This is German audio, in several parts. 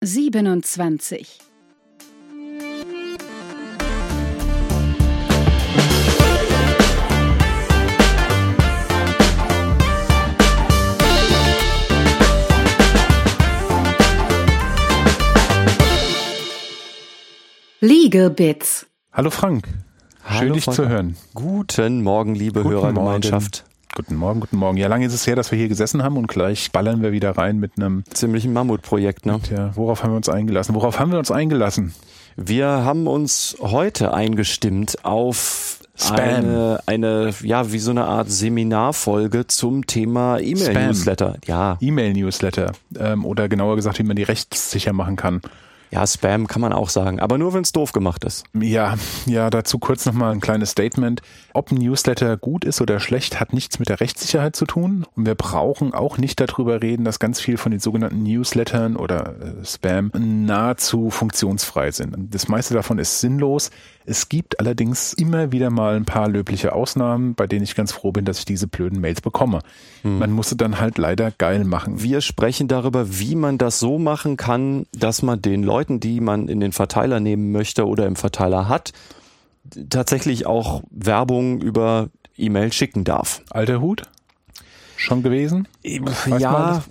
27. Legal Bits. Hallo Frank. Schön Hallo, dich Frank. zu hören. Guten Morgen, liebe Guten Hörergemeinschaft. Guten Morgen, guten Morgen. Ja, lange ist es her, dass wir hier gesessen haben und gleich ballern wir wieder rein mit einem, Ziemlich ein Mammutprojekt, ne? ja, worauf haben wir uns eingelassen? Worauf haben wir uns eingelassen? Wir haben uns heute eingestimmt auf Spam. eine, eine, ja, wie so eine Art Seminarfolge zum Thema E-Mail-Newsletter. Ja, E-Mail-Newsletter ähm, oder genauer gesagt, wie man die rechtssicher machen kann. Ja, Spam kann man auch sagen, aber nur wenn es doof gemacht ist. Ja, ja, dazu kurz nochmal ein kleines Statement. Ob ein Newsletter gut ist oder schlecht, hat nichts mit der Rechtssicherheit zu tun. Und wir brauchen auch nicht darüber reden, dass ganz viel von den sogenannten Newslettern oder äh, Spam nahezu funktionsfrei sind. Das meiste davon ist sinnlos. Es gibt allerdings immer wieder mal ein paar löbliche Ausnahmen, bei denen ich ganz froh bin, dass ich diese blöden Mails bekomme. Man muss sie dann halt leider geil machen. Wir sprechen darüber, wie man das so machen kann, dass man den Leuten, die man in den Verteiler nehmen möchte oder im Verteiler hat, tatsächlich auch Werbung über E-Mail schicken darf. Alter Hut? Schon gewesen? Weiß ja,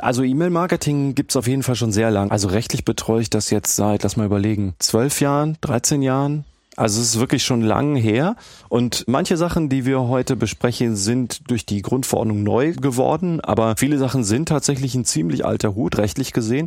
also E-Mail-Marketing gibt's auf jeden Fall schon sehr lang. Also rechtlich betreue ich das jetzt seit, lass mal überlegen, zwölf Jahren, 13 Jahren. Also es ist wirklich schon lang her. Und manche Sachen, die wir heute besprechen, sind durch die Grundverordnung neu geworden. Aber viele Sachen sind tatsächlich ein ziemlich alter Hut, rechtlich gesehen.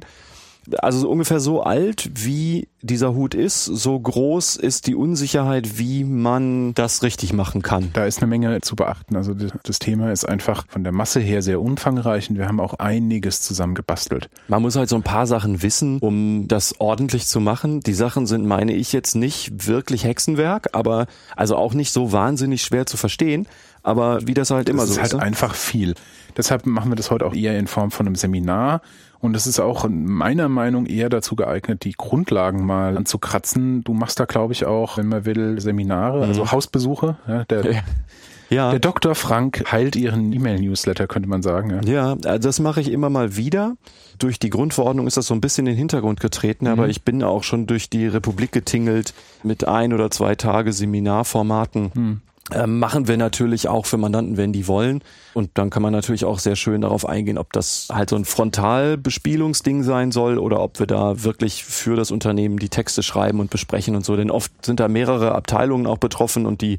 Also so ungefähr so alt, wie dieser Hut ist, so groß ist die Unsicherheit, wie man das richtig machen kann. Da ist eine Menge zu beachten. Also das Thema ist einfach von der Masse her sehr umfangreich und wir haben auch einiges zusammen gebastelt. Man muss halt so ein paar Sachen wissen, um das ordentlich zu machen. Die Sachen sind, meine ich, jetzt nicht wirklich Hexenwerk, aber also auch nicht so wahnsinnig schwer zu verstehen. Aber wie das halt immer Das so ist halt ist. ne? einfach viel. Deshalb machen wir das heute auch eher in Form von einem Seminar. Und es ist auch meiner Meinung eher dazu geeignet, die Grundlagen mal anzukratzen. Du machst da, glaube ich, auch, wenn man will, Seminare, also Hausbesuche. Ja, der, Mhm. Ja. der Dr. Frank heilt ihren E-Mail-Newsletter, könnte man sagen. Ja. Ja, also das mache ich immer mal wieder. Durch die Grundverordnung ist das so ein bisschen in den Hintergrund getreten, Mhm. aber ich bin auch schon durch die Republik getingelt mit ein oder zwei Tage Seminarformaten. Mhm. Ähm, machen wir natürlich auch für Mandanten, wenn die wollen. Und dann kann man natürlich auch sehr schön darauf eingehen, ob das halt so ein Frontalbespielungsding sein soll oder ob wir da wirklich für das Unternehmen die Texte schreiben und besprechen und so. Denn oft sind da mehrere Abteilungen auch betroffen und die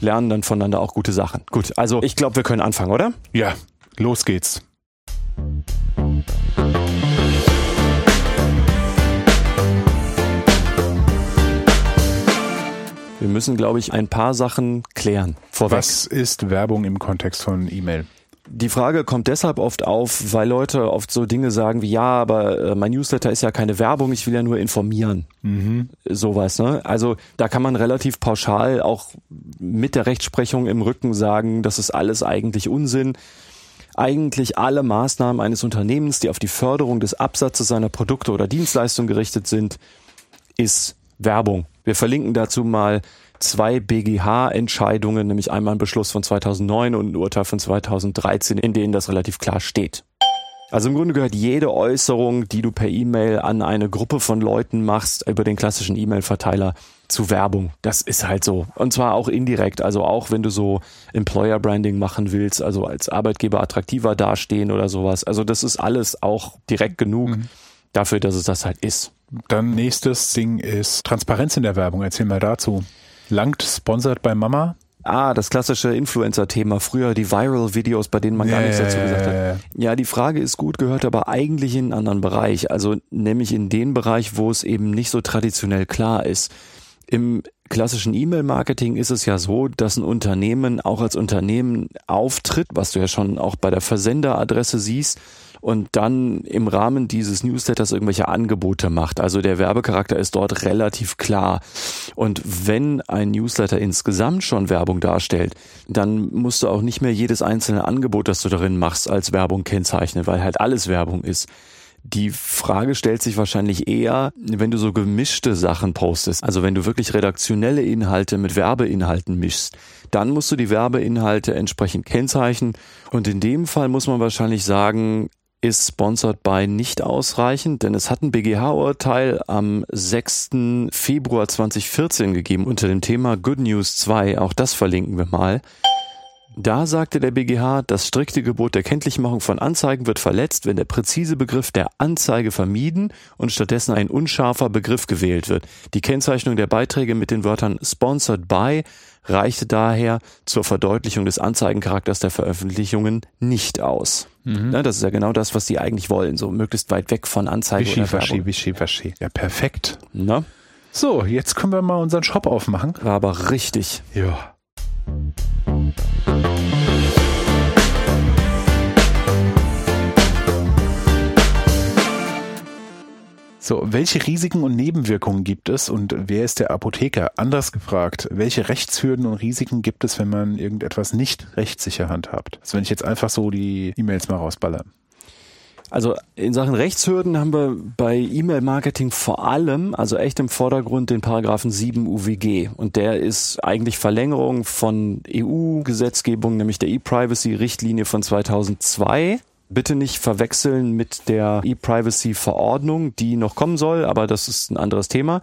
lernen dann voneinander auch gute Sachen. Gut, also ich glaube, wir können anfangen, oder? ja, los geht's. Wir müssen, glaube ich, ein paar Sachen klären. Vorweg. Was ist Werbung im Kontext von E-Mail? Die Frage kommt deshalb oft auf, weil Leute oft so Dinge sagen wie, ja, aber äh, mein Newsletter ist ja keine Werbung, ich will ja nur informieren. Sowas, ne? Also da kann man relativ pauschal auch mit der Rechtsprechung im Rücken sagen, das ist alles eigentlich Unsinn. Eigentlich alle Maßnahmen eines Unternehmens, die auf die Förderung des Absatzes seiner Produkte oder Dienstleistungen gerichtet sind, ist Werbung. Wir verlinken dazu mal zwei BGH-Entscheidungen, nämlich einmal einen Beschluss von 2009 und ein Urteil von 2013, in denen das relativ klar steht. Also im Grunde gehört jede Äußerung, die du per E-Mail an eine Gruppe von Leuten machst, über den klassischen E-Mail-Verteiler zu Werbung. Das ist halt so. Und zwar auch indirekt. Also auch wenn du so Employer Branding machen willst, also als Arbeitgeber attraktiver dastehen oder sowas. Also das ist alles auch direkt genug dafür, dass es das halt ist. Dann nächstes Ding ist Transparenz in der Werbung. Erzähl mal dazu. Langt sponsored bei Mama? Ah, das klassische Influencer-Thema. Früher die Viral-Videos, bei denen man gar nichts dazu gesagt hat. Ja, die Frage ist gut, gehört aber eigentlich in einen anderen Bereich. Also nämlich in den Bereich, wo es eben nicht so traditionell klar ist. Im klassischen E-Mail-Marketing ist es ja so, dass ein Unternehmen auch als Unternehmen auftritt, was du ja schon auch bei der Versenderadresse siehst und dann im Rahmen dieses Newsletters irgendwelche Angebote macht. Also der Werbecharakter ist dort relativ klar. Und wenn ein Newsletter insgesamt schon Werbung darstellt, dann musst du auch nicht mehr jedes einzelne Angebot, das du darin machst, als Werbung kennzeichnen, weil halt alles Werbung ist. Die Frage stellt sich wahrscheinlich eher, wenn du so gemischte Sachen postest, also wenn du wirklich redaktionelle Inhalte mit Werbeinhalten mischst, dann musst du die Werbeinhalte entsprechend kennzeichnen. Und in dem Fall muss man wahrscheinlich sagen, ist Sponsored by nicht ausreichend, denn es hat ein BGH-Urteil am 6. Februar 2014 gegeben unter dem Thema Good News 2. Auch das verlinken wir mal. Da sagte der BGH, das strikte Gebot der Kenntlichmachung von Anzeigen wird verletzt, wenn der präzise Begriff der Anzeige vermieden und stattdessen ein unscharfer Begriff gewählt wird. Die Kennzeichnung der Beiträge mit den Wörtern sponsored by reichte daher zur Verdeutlichung des Anzeigencharakters der Veröffentlichungen nicht aus. Mhm. Ja, das ist ja genau das, was die eigentlich wollen, so möglichst weit weg von Anzeigen wischi, oder Werbung. Wischi, wischi. Ja, perfekt. Na? So, jetzt können wir mal unseren Shop aufmachen. War aber richtig. Ja. So, welche Risiken und Nebenwirkungen gibt es und wer ist der Apotheker? Anders gefragt, welche Rechtshürden und Risiken gibt es, wenn man irgendetwas nicht rechtssicher handhabt? Also wenn ich jetzt einfach so die E-Mails mal rausballer. Also in Sachen Rechtshürden haben wir bei E-Mail-Marketing vor allem, also echt im Vordergrund, den Paragraphen 7 UWG. Und der ist eigentlich Verlängerung von EU-Gesetzgebung, nämlich der E-Privacy-Richtlinie von 2002 bitte nicht verwechseln mit der E-Privacy-Verordnung, die noch kommen soll, aber das ist ein anderes Thema.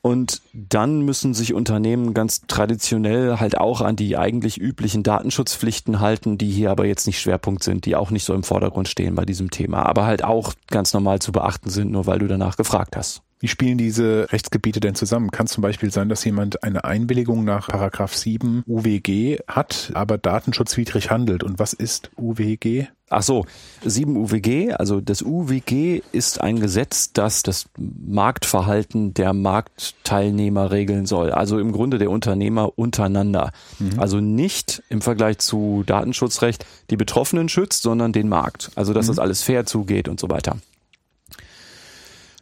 Und dann müssen sich Unternehmen ganz traditionell halt auch an die eigentlich üblichen Datenschutzpflichten halten, die hier aber jetzt nicht Schwerpunkt sind, die auch nicht so im Vordergrund stehen bei diesem Thema, aber halt auch ganz normal zu beachten sind, nur weil du danach gefragt hast. Wie spielen diese Rechtsgebiete denn zusammen? Kann zum Beispiel sein, dass jemand eine Einwilligung nach Paragraph 7 UWG hat, aber datenschutzwidrig handelt. Und was ist UWG? Ach so, 7 UWG, also das UWG ist ein Gesetz, das das Marktverhalten der Marktteilnehmer regeln soll. Also im Grunde der Unternehmer untereinander. Mhm. Also nicht im Vergleich zu Datenschutzrecht die Betroffenen schützt, sondern den Markt. Also dass mhm. das alles fair zugeht und so weiter.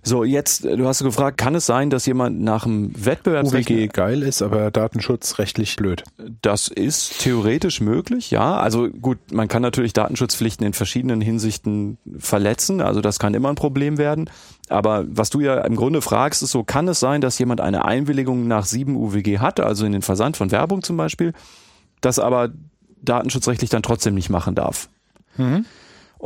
So, jetzt, äh, du hast gefragt, kann es sein, dass jemand nach dem Wettbewerbsrecht... UWG geil ist, aber datenschutzrechtlich blöd. Das ist theoretisch möglich, ja. Also gut, man kann natürlich Datenschutzpflichten in verschiedenen Hinsichten verletzen, also das kann immer ein Problem werden. Aber was du ja im Grunde fragst, ist so, kann es sein, dass jemand eine Einwilligung nach 7 UWG hatte, also in den Versand von Werbung zum Beispiel, das aber datenschutzrechtlich dann trotzdem nicht machen darf? Mhm.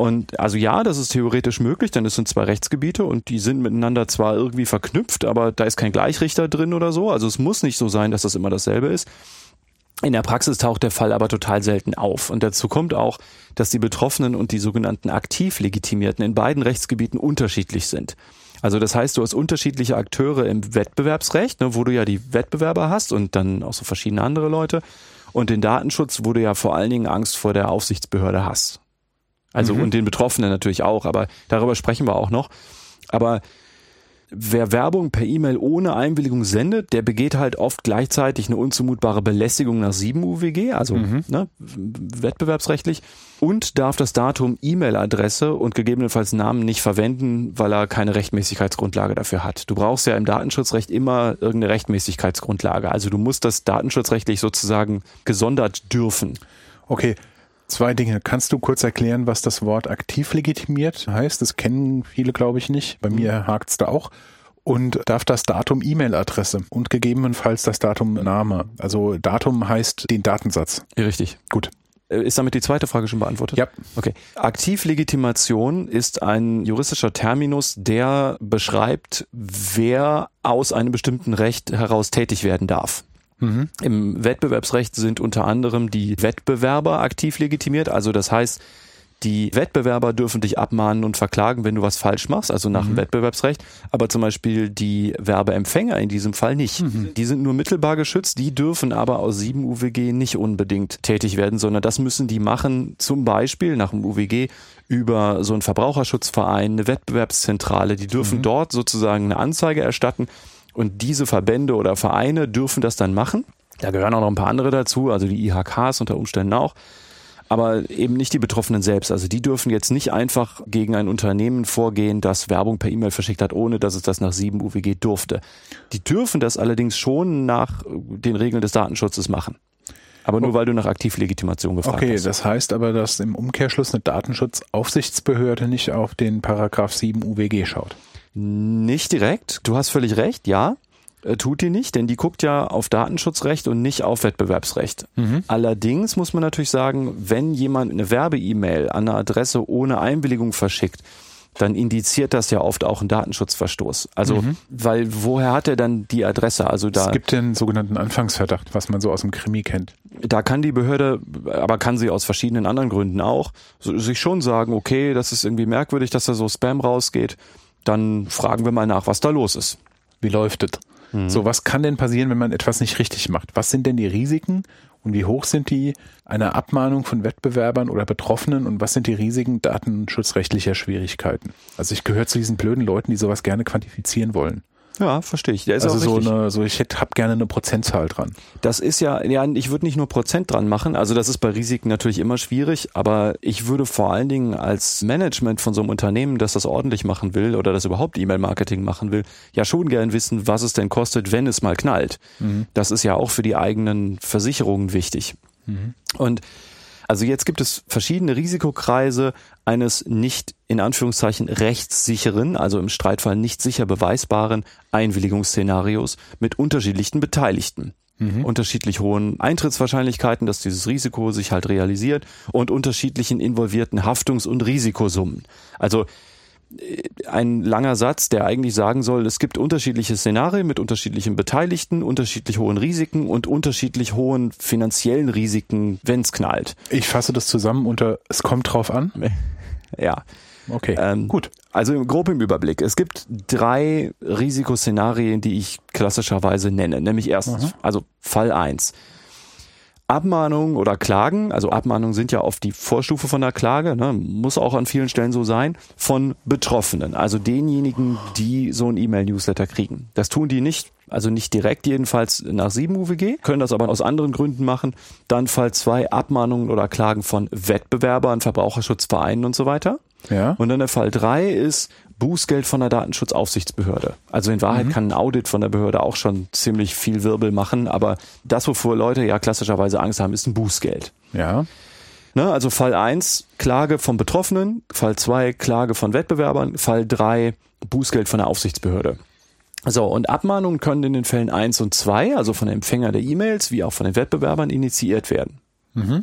Und also ja, das ist theoretisch möglich, denn es sind zwei Rechtsgebiete und die sind miteinander zwar irgendwie verknüpft, aber da ist kein Gleichrichter drin oder so. Also es muss nicht so sein, dass das immer dasselbe ist. In der Praxis taucht der Fall aber total selten auf. Und dazu kommt auch, dass die Betroffenen und die sogenannten aktiv Legitimierten in beiden Rechtsgebieten unterschiedlich sind. Also das heißt, du hast unterschiedliche Akteure im Wettbewerbsrecht, ne, wo du ja die Wettbewerber hast und dann auch so verschiedene andere Leute. Und den Datenschutz, wo du ja vor allen Dingen Angst vor der Aufsichtsbehörde hast. Also mhm. und den Betroffenen natürlich auch, aber darüber sprechen wir auch noch. Aber wer Werbung per E-Mail ohne Einwilligung sendet, der begeht halt oft gleichzeitig eine unzumutbare Belästigung nach 7 UWG, also mhm. ne, wettbewerbsrechtlich, und darf das Datum, E-Mail-Adresse und gegebenenfalls Namen nicht verwenden, weil er keine Rechtmäßigkeitsgrundlage dafür hat. Du brauchst ja im Datenschutzrecht immer irgendeine Rechtmäßigkeitsgrundlage. Also du musst das datenschutzrechtlich sozusagen gesondert dürfen. Okay, Zwei Dinge. Kannst du kurz erklären, was das Wort aktiv legitimiert heißt? Das kennen viele, glaube ich, nicht. Bei mir hakt's da auch. Und darf das Datum E-Mail-Adresse und gegebenenfalls das Datum Name. Also Datum heißt den Datensatz. Richtig. Gut. Äh, ist damit die zweite Frage schon beantwortet? Ja. Okay. Aktivlegitimation ist ein juristischer Terminus, der beschreibt, wer aus einem bestimmten Recht heraus tätig werden darf. Mhm. Im Wettbewerbsrecht sind unter anderem die Wettbewerber aktiv legitimiert. Also das heißt, die Wettbewerber dürfen dich abmahnen und verklagen, wenn du was falsch machst, also nach mhm. dem Wettbewerbsrecht. Aber zum Beispiel die Werbeempfänger in diesem Fall nicht. Mhm. Die sind nur mittelbar geschützt, die dürfen aber aus 7 UWG nicht unbedingt tätig werden, sondern das müssen die machen, zum Beispiel nach dem UWG über so einen Verbraucherschutzverein, eine Wettbewerbszentrale. Die dürfen mhm. dort sozusagen eine Anzeige erstatten und diese Verbände oder Vereine dürfen das dann machen. Da gehören auch noch ein paar andere dazu, also die IHKs unter Umständen auch. Aber eben nicht die Betroffenen selbst. Also die dürfen jetzt nicht einfach gegen ein Unternehmen vorgehen, das Werbung per E-Mail verschickt hat, ohne dass es das nach 7 UWG durfte. Die dürfen das allerdings schon nach den Regeln des Datenschutzes machen. Aber nur weil du nach Aktivlegitimation gefragt okay, hast. Okay, das heißt aber, dass im Umkehrschluss eine Datenschutzaufsichtsbehörde nicht auf den Paragraph 7 UWG schaut. Nicht direkt. Du hast völlig recht, ja. Äh, tut die nicht, denn die guckt ja auf Datenschutzrecht und nicht auf Wettbewerbsrecht. Mhm. Allerdings muss man natürlich sagen, wenn jemand eine Werbe-E-Mail an eine Adresse ohne Einwilligung verschickt, dann indiziert das ja oft auch einen Datenschutzverstoß. Also, mhm. weil woher hat er dann die Adresse? Also da. Es gibt den sogenannten Anfangsverdacht, was man so aus dem Krimi kennt. Da kann die Behörde, aber kann sie aus verschiedenen anderen Gründen auch, sich schon sagen, okay, das ist irgendwie merkwürdig, dass da so Spam rausgeht. Dann fragen wir mal nach, was da los ist. Wie läuft es? Mhm. So, was kann denn passieren, wenn man etwas nicht richtig macht? Was sind denn die Risiken und wie hoch sind die einer Abmahnung von Wettbewerbern oder Betroffenen und was sind die Risiken datenschutzrechtlicher Schwierigkeiten? Also ich gehöre zu diesen blöden Leuten, die sowas gerne quantifizieren wollen. Ja, verstehe ich. also so eine, so ich hätte, hab gerne eine Prozentzahl dran. Das ist ja, ja, ich würde nicht nur Prozent dran machen. Also das ist bei Risiken natürlich immer schwierig, aber ich würde vor allen Dingen als Management von so einem Unternehmen, das das ordentlich machen will oder das überhaupt E-Mail-Marketing machen will, ja schon gern wissen, was es denn kostet, wenn es mal knallt. Mhm. Das ist ja auch für die eigenen Versicherungen wichtig. Mhm. Und also jetzt gibt es verschiedene Risikokreise eines nicht in Anführungszeichen rechtssicheren, also im Streitfall nicht sicher beweisbaren Einwilligungsszenarios mit unterschiedlichen Beteiligten. Mhm. Unterschiedlich hohen Eintrittswahrscheinlichkeiten, dass dieses Risiko sich halt realisiert und unterschiedlichen involvierten Haftungs- und Risikosummen. Also ein langer Satz, der eigentlich sagen soll, es gibt unterschiedliche Szenarien mit unterschiedlichen Beteiligten, unterschiedlich hohen Risiken und unterschiedlich hohen finanziellen Risiken, wenn es knallt. Ich fasse das zusammen unter es kommt drauf an. Ja. Okay, ähm, gut. Also grob im Überblick. Es gibt drei Risikoszenarien, die ich klassischerweise nenne. Nämlich erstens, Aha. also Fall eins Abmahnungen oder Klagen, also Abmahnungen sind ja oft die Vorstufe von der Klage, ne, muss auch an vielen Stellen so sein, von Betroffenen, also denjenigen, die so ein E-Mail-Newsletter kriegen. Das tun die nicht, also nicht direkt jedenfalls nach 7 UWG, können das aber aus anderen Gründen machen. Dann Fall 2 Abmahnungen oder Klagen von Wettbewerbern, Verbraucherschutzvereinen und so weiter. Ja. Und dann der Fall 3 ist Bußgeld von der Datenschutzaufsichtsbehörde. Also in Wahrheit mhm. kann ein Audit von der Behörde auch schon ziemlich viel Wirbel machen, aber das, wovor Leute ja klassischerweise Angst haben, ist ein Bußgeld. Ja. Ne, also Fall 1, Klage vom Betroffenen, Fall 2, Klage von Wettbewerbern, Fall 3, Bußgeld von der Aufsichtsbehörde. So, und Abmahnungen können in den Fällen 1 und 2, also von dem Empfänger der E-Mails wie auch von den Wettbewerbern, initiiert werden. Mhm.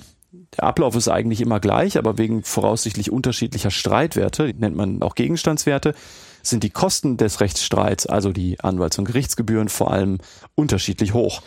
Der Ablauf ist eigentlich immer gleich, aber wegen voraussichtlich unterschiedlicher Streitwerte, nennt man auch Gegenstandswerte, sind die Kosten des Rechtsstreits, also die Anwalts- und Gerichtsgebühren vor allem unterschiedlich hoch.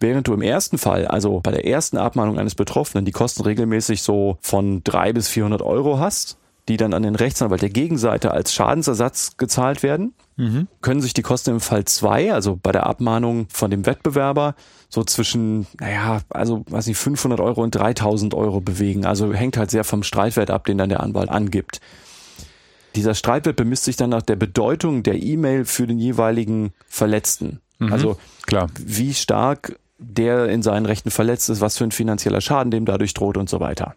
Während du im ersten Fall, also bei der ersten Abmahnung eines Betroffenen, die Kosten regelmäßig so von drei bis 400 Euro hast, die dann an den Rechtsanwalt der Gegenseite als Schadensersatz gezahlt werden, mhm. können sich die Kosten im Fall 2, also bei der Abmahnung von dem Wettbewerber, so zwischen, naja, also weiß nicht, 500 Euro und 3000 Euro bewegen. Also hängt halt sehr vom Streitwert ab, den dann der Anwalt angibt. Dieser Streitwert bemisst sich dann nach der Bedeutung der E-Mail für den jeweiligen Verletzten. Mhm. Also klar, wie stark der in seinen Rechten verletzt ist, was für ein finanzieller Schaden dem dadurch droht und so weiter.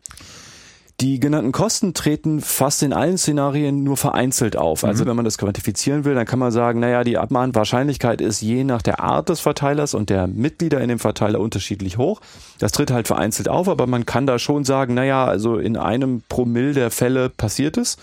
Die genannten Kosten treten fast in allen Szenarien nur vereinzelt auf. Also mhm. wenn man das quantifizieren will, dann kann man sagen, naja, die Abmahnwahrscheinlichkeit ist je nach der Art des Verteilers und der Mitglieder in dem Verteiler unterschiedlich hoch. Das tritt halt vereinzelt auf, aber man kann da schon sagen, naja, also in einem Promille der Fälle passiert es.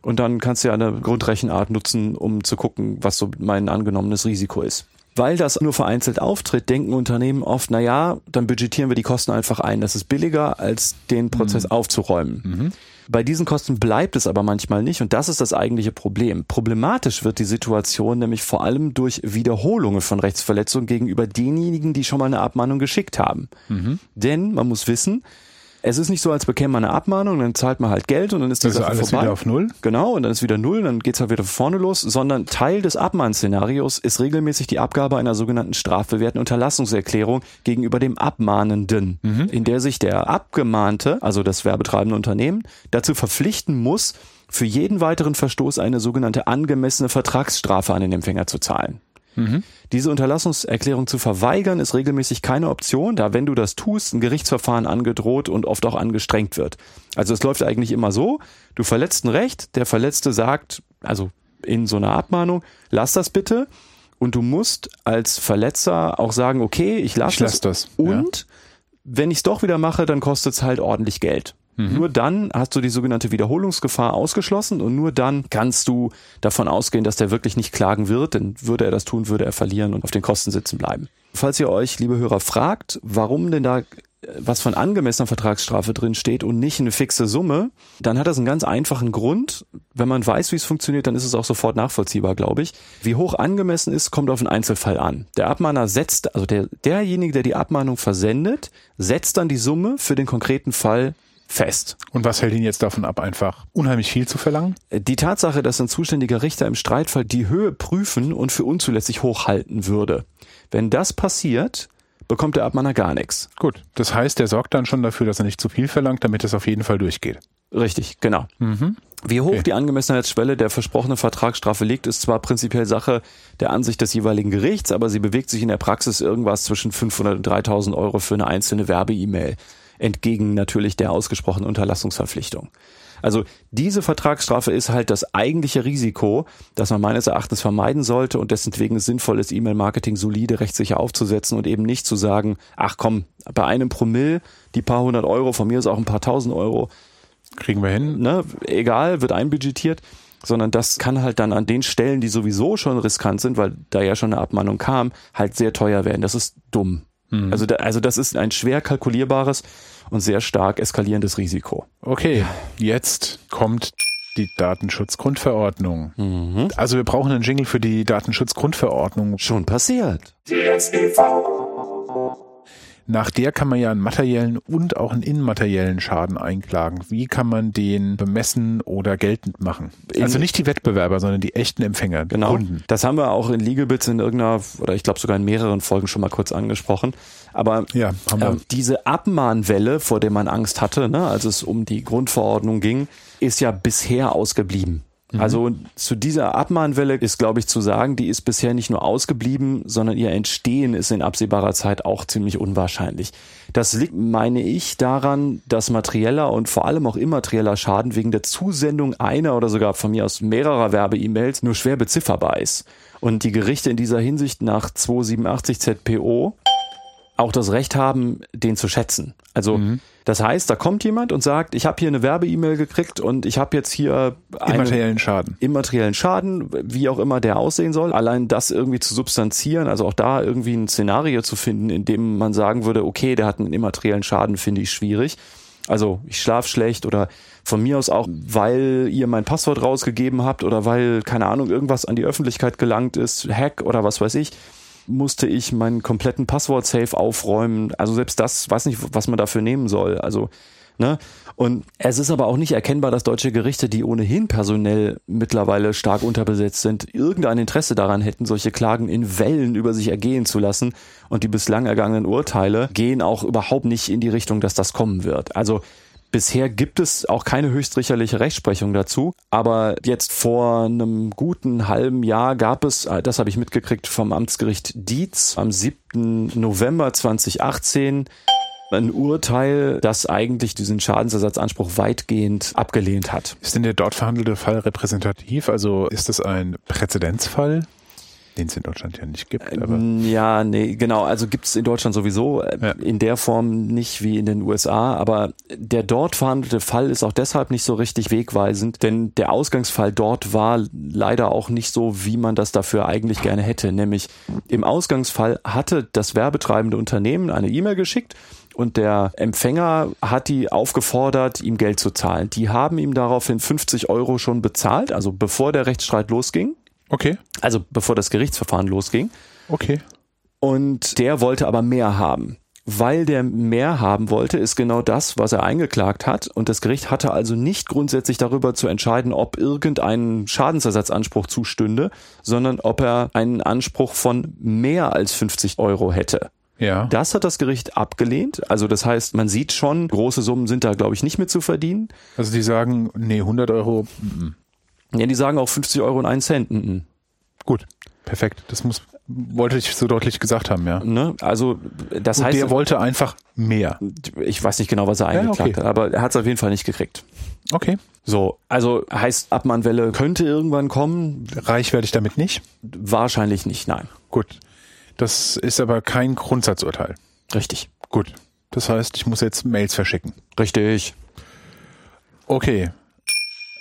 Und dann kannst du ja eine Grundrechenart nutzen, um zu gucken, was so mein angenommenes Risiko ist. Weil das nur vereinzelt auftritt, denken Unternehmen oft, na ja, dann budgetieren wir die Kosten einfach ein. Das ist billiger, als den Prozess mhm. aufzuräumen. Mhm. Bei diesen Kosten bleibt es aber manchmal nicht und das ist das eigentliche Problem. Problematisch wird die Situation nämlich vor allem durch Wiederholungen von Rechtsverletzungen gegenüber denjenigen, die schon mal eine Abmahnung geschickt haben. Mhm. Denn man muss wissen, es ist nicht so, als bekäme man eine Abmahnung, dann zahlt man halt Geld und dann ist die also Sache alles vorbei. wieder auf Null. Genau, und dann ist wieder Null, dann geht's halt wieder vorne los, sondern Teil des Abmahnszenarios ist regelmäßig die Abgabe einer sogenannten strafbewährten Unterlassungserklärung gegenüber dem Abmahnenden, mhm. in der sich der Abgemahnte, also das werbetreibende Unternehmen, dazu verpflichten muss, für jeden weiteren Verstoß eine sogenannte angemessene Vertragsstrafe an den Empfänger zu zahlen. Mhm. Diese Unterlassungserklärung zu verweigern ist regelmäßig keine Option, da wenn du das tust, ein Gerichtsverfahren angedroht und oft auch angestrengt wird. Also es läuft eigentlich immer so, du verletzt ein Recht, der Verletzte sagt, also in so einer Abmahnung, lass das bitte und du musst als Verletzer auch sagen, okay, ich lasse lass das. Und ja. wenn ich es doch wieder mache, dann kostet es halt ordentlich Geld. Mhm. Nur dann hast du die sogenannte Wiederholungsgefahr ausgeschlossen und nur dann kannst du davon ausgehen, dass der wirklich nicht klagen wird, denn würde er das tun, würde er verlieren und auf den Kosten sitzen bleiben. Falls ihr euch, liebe Hörer, fragt, warum denn da was von angemessener Vertragsstrafe drin steht und nicht eine fixe Summe, dann hat das einen ganz einfachen Grund. Wenn man weiß, wie es funktioniert, dann ist es auch sofort nachvollziehbar, glaube ich. Wie hoch angemessen ist, kommt auf den Einzelfall an. Der Abmahner setzt, also der, derjenige, der die Abmahnung versendet, setzt dann die Summe für den konkreten Fall fest. Und was hält ihn jetzt davon ab, einfach unheimlich viel zu verlangen? Die Tatsache, dass ein zuständiger Richter im Streitfall die Höhe prüfen und für unzulässig hochhalten würde. Wenn das passiert, bekommt der Abmahner gar nichts. Gut, das heißt, er sorgt dann schon dafür, dass er nicht zu viel verlangt, damit es auf jeden Fall durchgeht. Richtig, genau. Mhm. Wie hoch okay. die Angemessenheitsschwelle der versprochenen Vertragsstrafe liegt, ist zwar prinzipiell Sache der Ansicht des jeweiligen Gerichts, aber sie bewegt sich in der Praxis irgendwas zwischen 500 und 3000 Euro für eine einzelne Werbe-E-Mail, entgegen natürlich der ausgesprochenen Unterlassungsverpflichtung. Also diese Vertragsstrafe ist halt das eigentliche Risiko, das man meines Erachtens vermeiden sollte und dessen wegen es sinnvoll ist, E-Mail-Marketing solide rechtssicher aufzusetzen und eben nicht zu sagen, ach komm, bei einem Promille die paar hundert Euro, von mir ist auch ein paar tausend Euro. Kriegen wir hin. Ne, egal, wird einbudgetiert sondern das kann halt dann an den Stellen, die sowieso schon riskant sind, weil da ja schon eine Abmahnung kam, halt sehr teuer werden. Das ist dumm. Mhm. Also, da, also das ist ein schwer kalkulierbares und sehr stark eskalierendes Risiko. Okay, jetzt kommt die Datenschutzgrundverordnung. Mhm. Also wir brauchen einen Jingle für die Datenschutzgrundverordnung. Schon passiert. DSGV. Nach der kann man ja einen materiellen und auch einen immateriellen Schaden einklagen. Wie kann man den bemessen oder geltend machen? Also nicht die Wettbewerber, sondern die echten Empfänger, genau. Kunden. Das haben wir auch in Legalbits in irgendeiner, oder ich glaube sogar in mehreren Folgen schon mal kurz angesprochen. Aber ja, äh, diese Abmahnwelle, vor der man Angst hatte, ne, als es um die Grundverordnung ging, ist ja bisher ausgeblieben. Mhm. Also zu dieser Abmahnwelle ist, glaube ich, zu sagen, die ist bisher nicht nur ausgeblieben, sondern ihr Entstehen ist in absehbarer Zeit auch ziemlich unwahrscheinlich. Das liegt, meine ich, daran, dass materieller und vor allem auch immaterieller Schaden wegen der Zusendung einer oder sogar von mir aus mehrerer Werbe-E-Mails nur schwer bezifferbar ist. Und die Gerichte in dieser Hinsicht nach 287 ZPO auch das Recht haben, den zu schätzen. Also mhm. das heißt, da kommt jemand und sagt, ich habe hier eine Werbe-E-Mail gekriegt und ich habe jetzt hier immateriellen Schaden. Immateriellen Schaden, wie auch immer der aussehen soll. Allein das irgendwie zu substanzieren, also auch da irgendwie ein Szenario zu finden, in dem man sagen würde, okay, der hat einen immateriellen Schaden, finde ich schwierig. Also ich schlaf schlecht oder von mir aus auch, weil ihr mein Passwort rausgegeben habt oder weil, keine Ahnung, irgendwas an die Öffentlichkeit gelangt ist, Hack oder was weiß ich musste ich meinen kompletten Passwort-Safe aufräumen. Also selbst das, weiß nicht, was man dafür nehmen soll. Also, ne? Und es ist aber auch nicht erkennbar, dass deutsche Gerichte, die ohnehin personell mittlerweile stark unterbesetzt sind, irgendein Interesse daran hätten, solche Klagen in Wellen über sich ergehen zu lassen. Und die bislang ergangenen Urteile gehen auch überhaupt nicht in die Richtung, dass das kommen wird. Also Bisher gibt es auch keine höchstrichterliche Rechtsprechung dazu, aber jetzt vor einem guten halben Jahr gab es, äh, das habe ich mitgekriegt vom Amtsgericht Dietz am 7. November 2018, ein Urteil, das eigentlich diesen Schadensersatzanspruch weitgehend abgelehnt hat. Ist denn der dort verhandelte Fall repräsentativ? Also ist es ein Präzedenzfall? Den es in Deutschland ja nicht gibt. Aber ja, nee, genau. Also gibt es in Deutschland sowieso äh, ja. in der Form nicht wie in den USA. Aber der dort verhandelte Fall ist auch deshalb nicht so richtig wegweisend, denn der Ausgangsfall dort war leider auch nicht so, wie man das dafür eigentlich gerne hätte. Nämlich im Ausgangsfall hatte das werbetreibende Unternehmen eine E-Mail geschickt und der Empfänger hat die aufgefordert, ihm Geld zu zahlen. Die haben ihm daraufhin 50 Euro schon bezahlt, also bevor der Rechtsstreit losging. Okay. Also bevor das Gerichtsverfahren losging. Okay. Und der wollte aber mehr haben. Weil der mehr haben wollte, ist genau das, was er eingeklagt hat. Und das Gericht hatte also nicht grundsätzlich darüber zu entscheiden, ob irgendein Schadensersatzanspruch zustünde, sondern ob er einen Anspruch von mehr als 50 Euro hätte. Ja. Das hat das Gericht abgelehnt. Also das heißt, man sieht schon, große Summen sind da, glaube ich, nicht mit zu verdienen. Also die sagen, nee, 100 Euro. M ja, die sagen auch 50 Euro und einen Cent. Mhm. Gut, perfekt. Das muss wollte ich so deutlich gesagt haben, ja. Ne? Also das und heißt, der wollte einfach mehr. Ich weiß nicht genau, was er eingeklagt ja, okay. hat, aber er hat es auf jeden Fall nicht gekriegt. Okay. So, also heißt Abmahnwelle könnte irgendwann kommen. Reich werde ich damit nicht? Wahrscheinlich nicht, nein. Gut. Das ist aber kein Grundsatzurteil. Richtig. Gut. Das heißt, ich muss jetzt Mails verschicken. Richtig. Okay.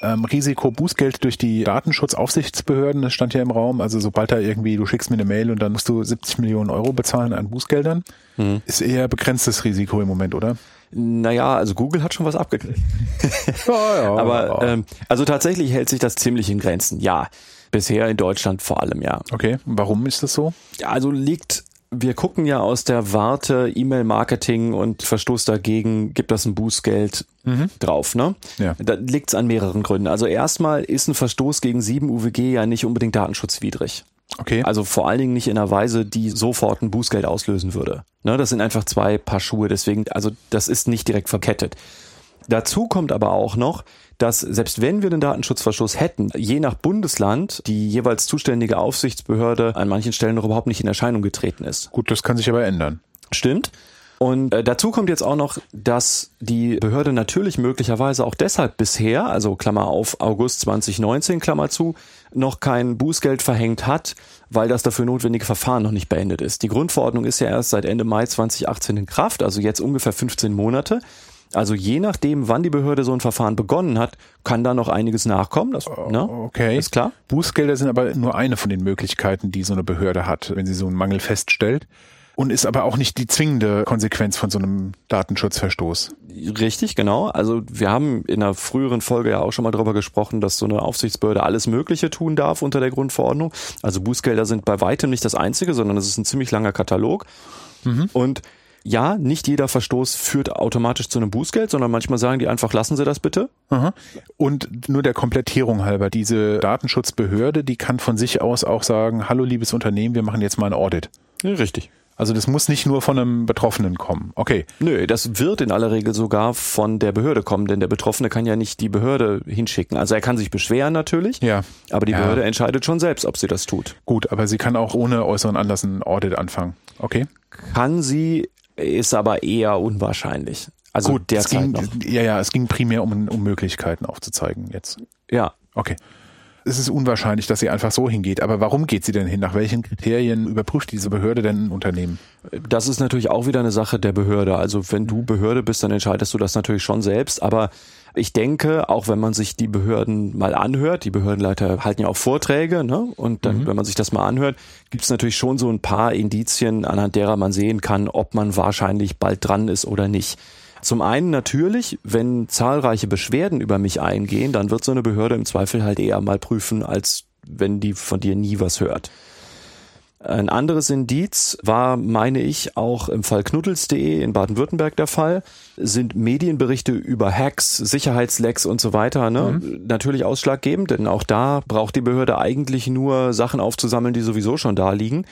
Ähm, Risiko Bußgeld durch die Datenschutzaufsichtsbehörden, das stand ja im Raum. Also sobald da irgendwie, du schickst mir eine Mail und dann musst du 70 Millionen Euro bezahlen an Bußgeldern, mhm. ist eher begrenztes Risiko im Moment, oder? Naja, also Google hat schon was abgekriegt. ja, ja, Aber. Ähm, also tatsächlich hält sich das ziemlich in Grenzen, ja. Bisher in Deutschland vor allem, ja. Okay, warum ist das so? Ja, also liegt wir gucken ja aus der Warte E-Mail-Marketing und Verstoß dagegen, gibt das ein Bußgeld mhm. drauf, ne? Ja. Da liegt's an mehreren Gründen. Also erstmal ist ein Verstoß gegen 7 UWG ja nicht unbedingt datenschutzwidrig. Okay. Also vor allen Dingen nicht in einer Weise, die sofort ein Bußgeld auslösen würde. Ne, das sind einfach zwei Paar Schuhe, deswegen, also das ist nicht direkt verkettet. Dazu kommt aber auch noch, dass selbst wenn wir den Datenschutzverstoß hätten, je nach Bundesland die jeweils zuständige Aufsichtsbehörde an manchen Stellen noch überhaupt nicht in Erscheinung getreten ist. Gut, das kann sich aber ändern. Stimmt. Und äh, dazu kommt jetzt auch noch, dass die Behörde natürlich möglicherweise auch deshalb bisher, also Klammer auf August 2019, Klammer zu, noch kein Bußgeld verhängt hat, weil das dafür notwendige Verfahren noch nicht beendet ist. Die Grundverordnung ist ja erst seit Ende Mai 2018 in Kraft, also jetzt ungefähr 15 Monate. Also je nachdem, wann die Behörde so ein Verfahren begonnen hat, kann da noch einiges nachkommen. Das, ne? Okay. Ist klar. Bußgelder sind aber nur eine von den Möglichkeiten, die so eine Behörde hat, wenn sie so einen Mangel feststellt. Und ist aber auch nicht die zwingende Konsequenz von so einem Datenschutzverstoß. Richtig, genau. Also wir haben in einer früheren Folge ja auch schon mal darüber gesprochen, dass so eine Aufsichtsbehörde alles Mögliche tun darf unter der Grundverordnung. Also Bußgelder sind bei weitem nicht das einzige, sondern es ist ein ziemlich langer Katalog. Mhm. Und ja, nicht jeder Verstoß führt automatisch zu einem Bußgeld, sondern manchmal sagen die einfach, lassen Sie das bitte. Aha. Und nur der Komplettierung halber, diese Datenschutzbehörde, die kann von sich aus auch sagen, hallo liebes Unternehmen, wir machen jetzt mal ein Audit. Ja, richtig. Also das muss nicht nur von einem Betroffenen kommen. Okay. Nö, das wird in aller Regel sogar von der Behörde kommen, denn der Betroffene kann ja nicht die Behörde hinschicken. Also er kann sich beschweren natürlich, ja. aber die ja. Behörde entscheidet schon selbst, ob sie das tut. Gut, aber sie kann auch ohne äußeren Anlass ein Audit anfangen. Okay. Kann sie, ist aber eher unwahrscheinlich. Also Gut, derzeit ging, noch. Ja, ja, es ging primär um, um Möglichkeiten aufzuzeigen jetzt. Ja. Okay. Es ist unwahrscheinlich, dass sie einfach so hingeht. Aber warum geht sie denn hin? Nach welchen Kriterien überprüft diese Behörde denn ein Unternehmen? Das ist natürlich auch wieder eine Sache der Behörde. Also wenn du Behörde bist, dann entscheidest du das natürlich schon selbst. Aber ich denke, auch wenn man sich die Behörden mal anhört, die Behördenleiter halten ja auch Vorträge, ne? Und dann, mhm. wenn man sich das mal anhört, gibt es natürlich schon so ein paar Indizien, anhand derer man sehen kann, ob man wahrscheinlich bald dran ist oder nicht. Zum einen natürlich, wenn zahlreiche Beschwerden über mich eingehen, dann wird so eine Behörde im Zweifel halt eher mal prüfen, als wenn die von dir nie was hört. Ein anderes Indiz war, meine ich, auch im Fall knuddels.de in Baden-Württemberg der Fall, sind Medienberichte über Hacks, Sicherheitslecks und so weiter ne? Mhm. natürlich ausschlaggebend, denn auch da braucht die Behörde eigentlich nur Sachen aufzusammeln, die sowieso schon da liegen.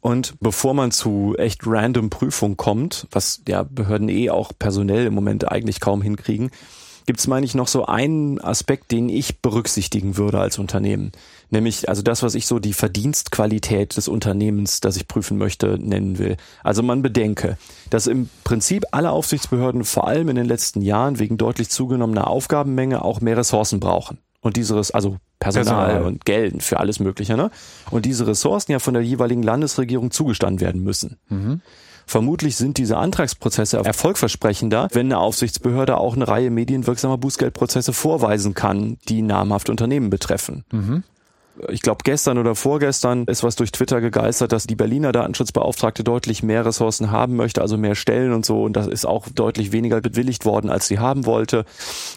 Und bevor man zu echt random Prüfung kommt, was ja Behörden eh auch personell im Moment eigentlich kaum hinkriegen, gibt es, meine ich, noch so einen Aspekt, den ich berücksichtigen würde als Unternehmen. Nämlich, also das, was ich so die Verdienstqualität des Unternehmens, das ich prüfen möchte, nennen will. Also man bedenke, dass im Prinzip alle Aufsichtsbehörden vor allem in den letzten Jahren wegen deutlich zugenommener Aufgabenmenge auch mehr Ressourcen brauchen. Und dieses, also Personal, Personal, und Geld für alles Mögliche, ne? Und diese Ressourcen ja von der jeweiligen Landesregierung zugestanden werden müssen. Mhm. Vermutlich sind diese Antragsprozesse erfolgversprechender, wenn eine Aufsichtsbehörde auch eine Reihe medienwirksamer Bußgeldprozesse vorweisen kann, die namhafte Unternehmen betreffen. Mhm ich glaube, gestern oder vorgestern ist was durch Twitter gegeistert, dass die Berliner Datenschutzbeauftragte deutlich mehr Ressourcen haben möchte, also mehr Stellen und so. Und das ist auch deutlich weniger bewilligt worden, als sie haben wollte.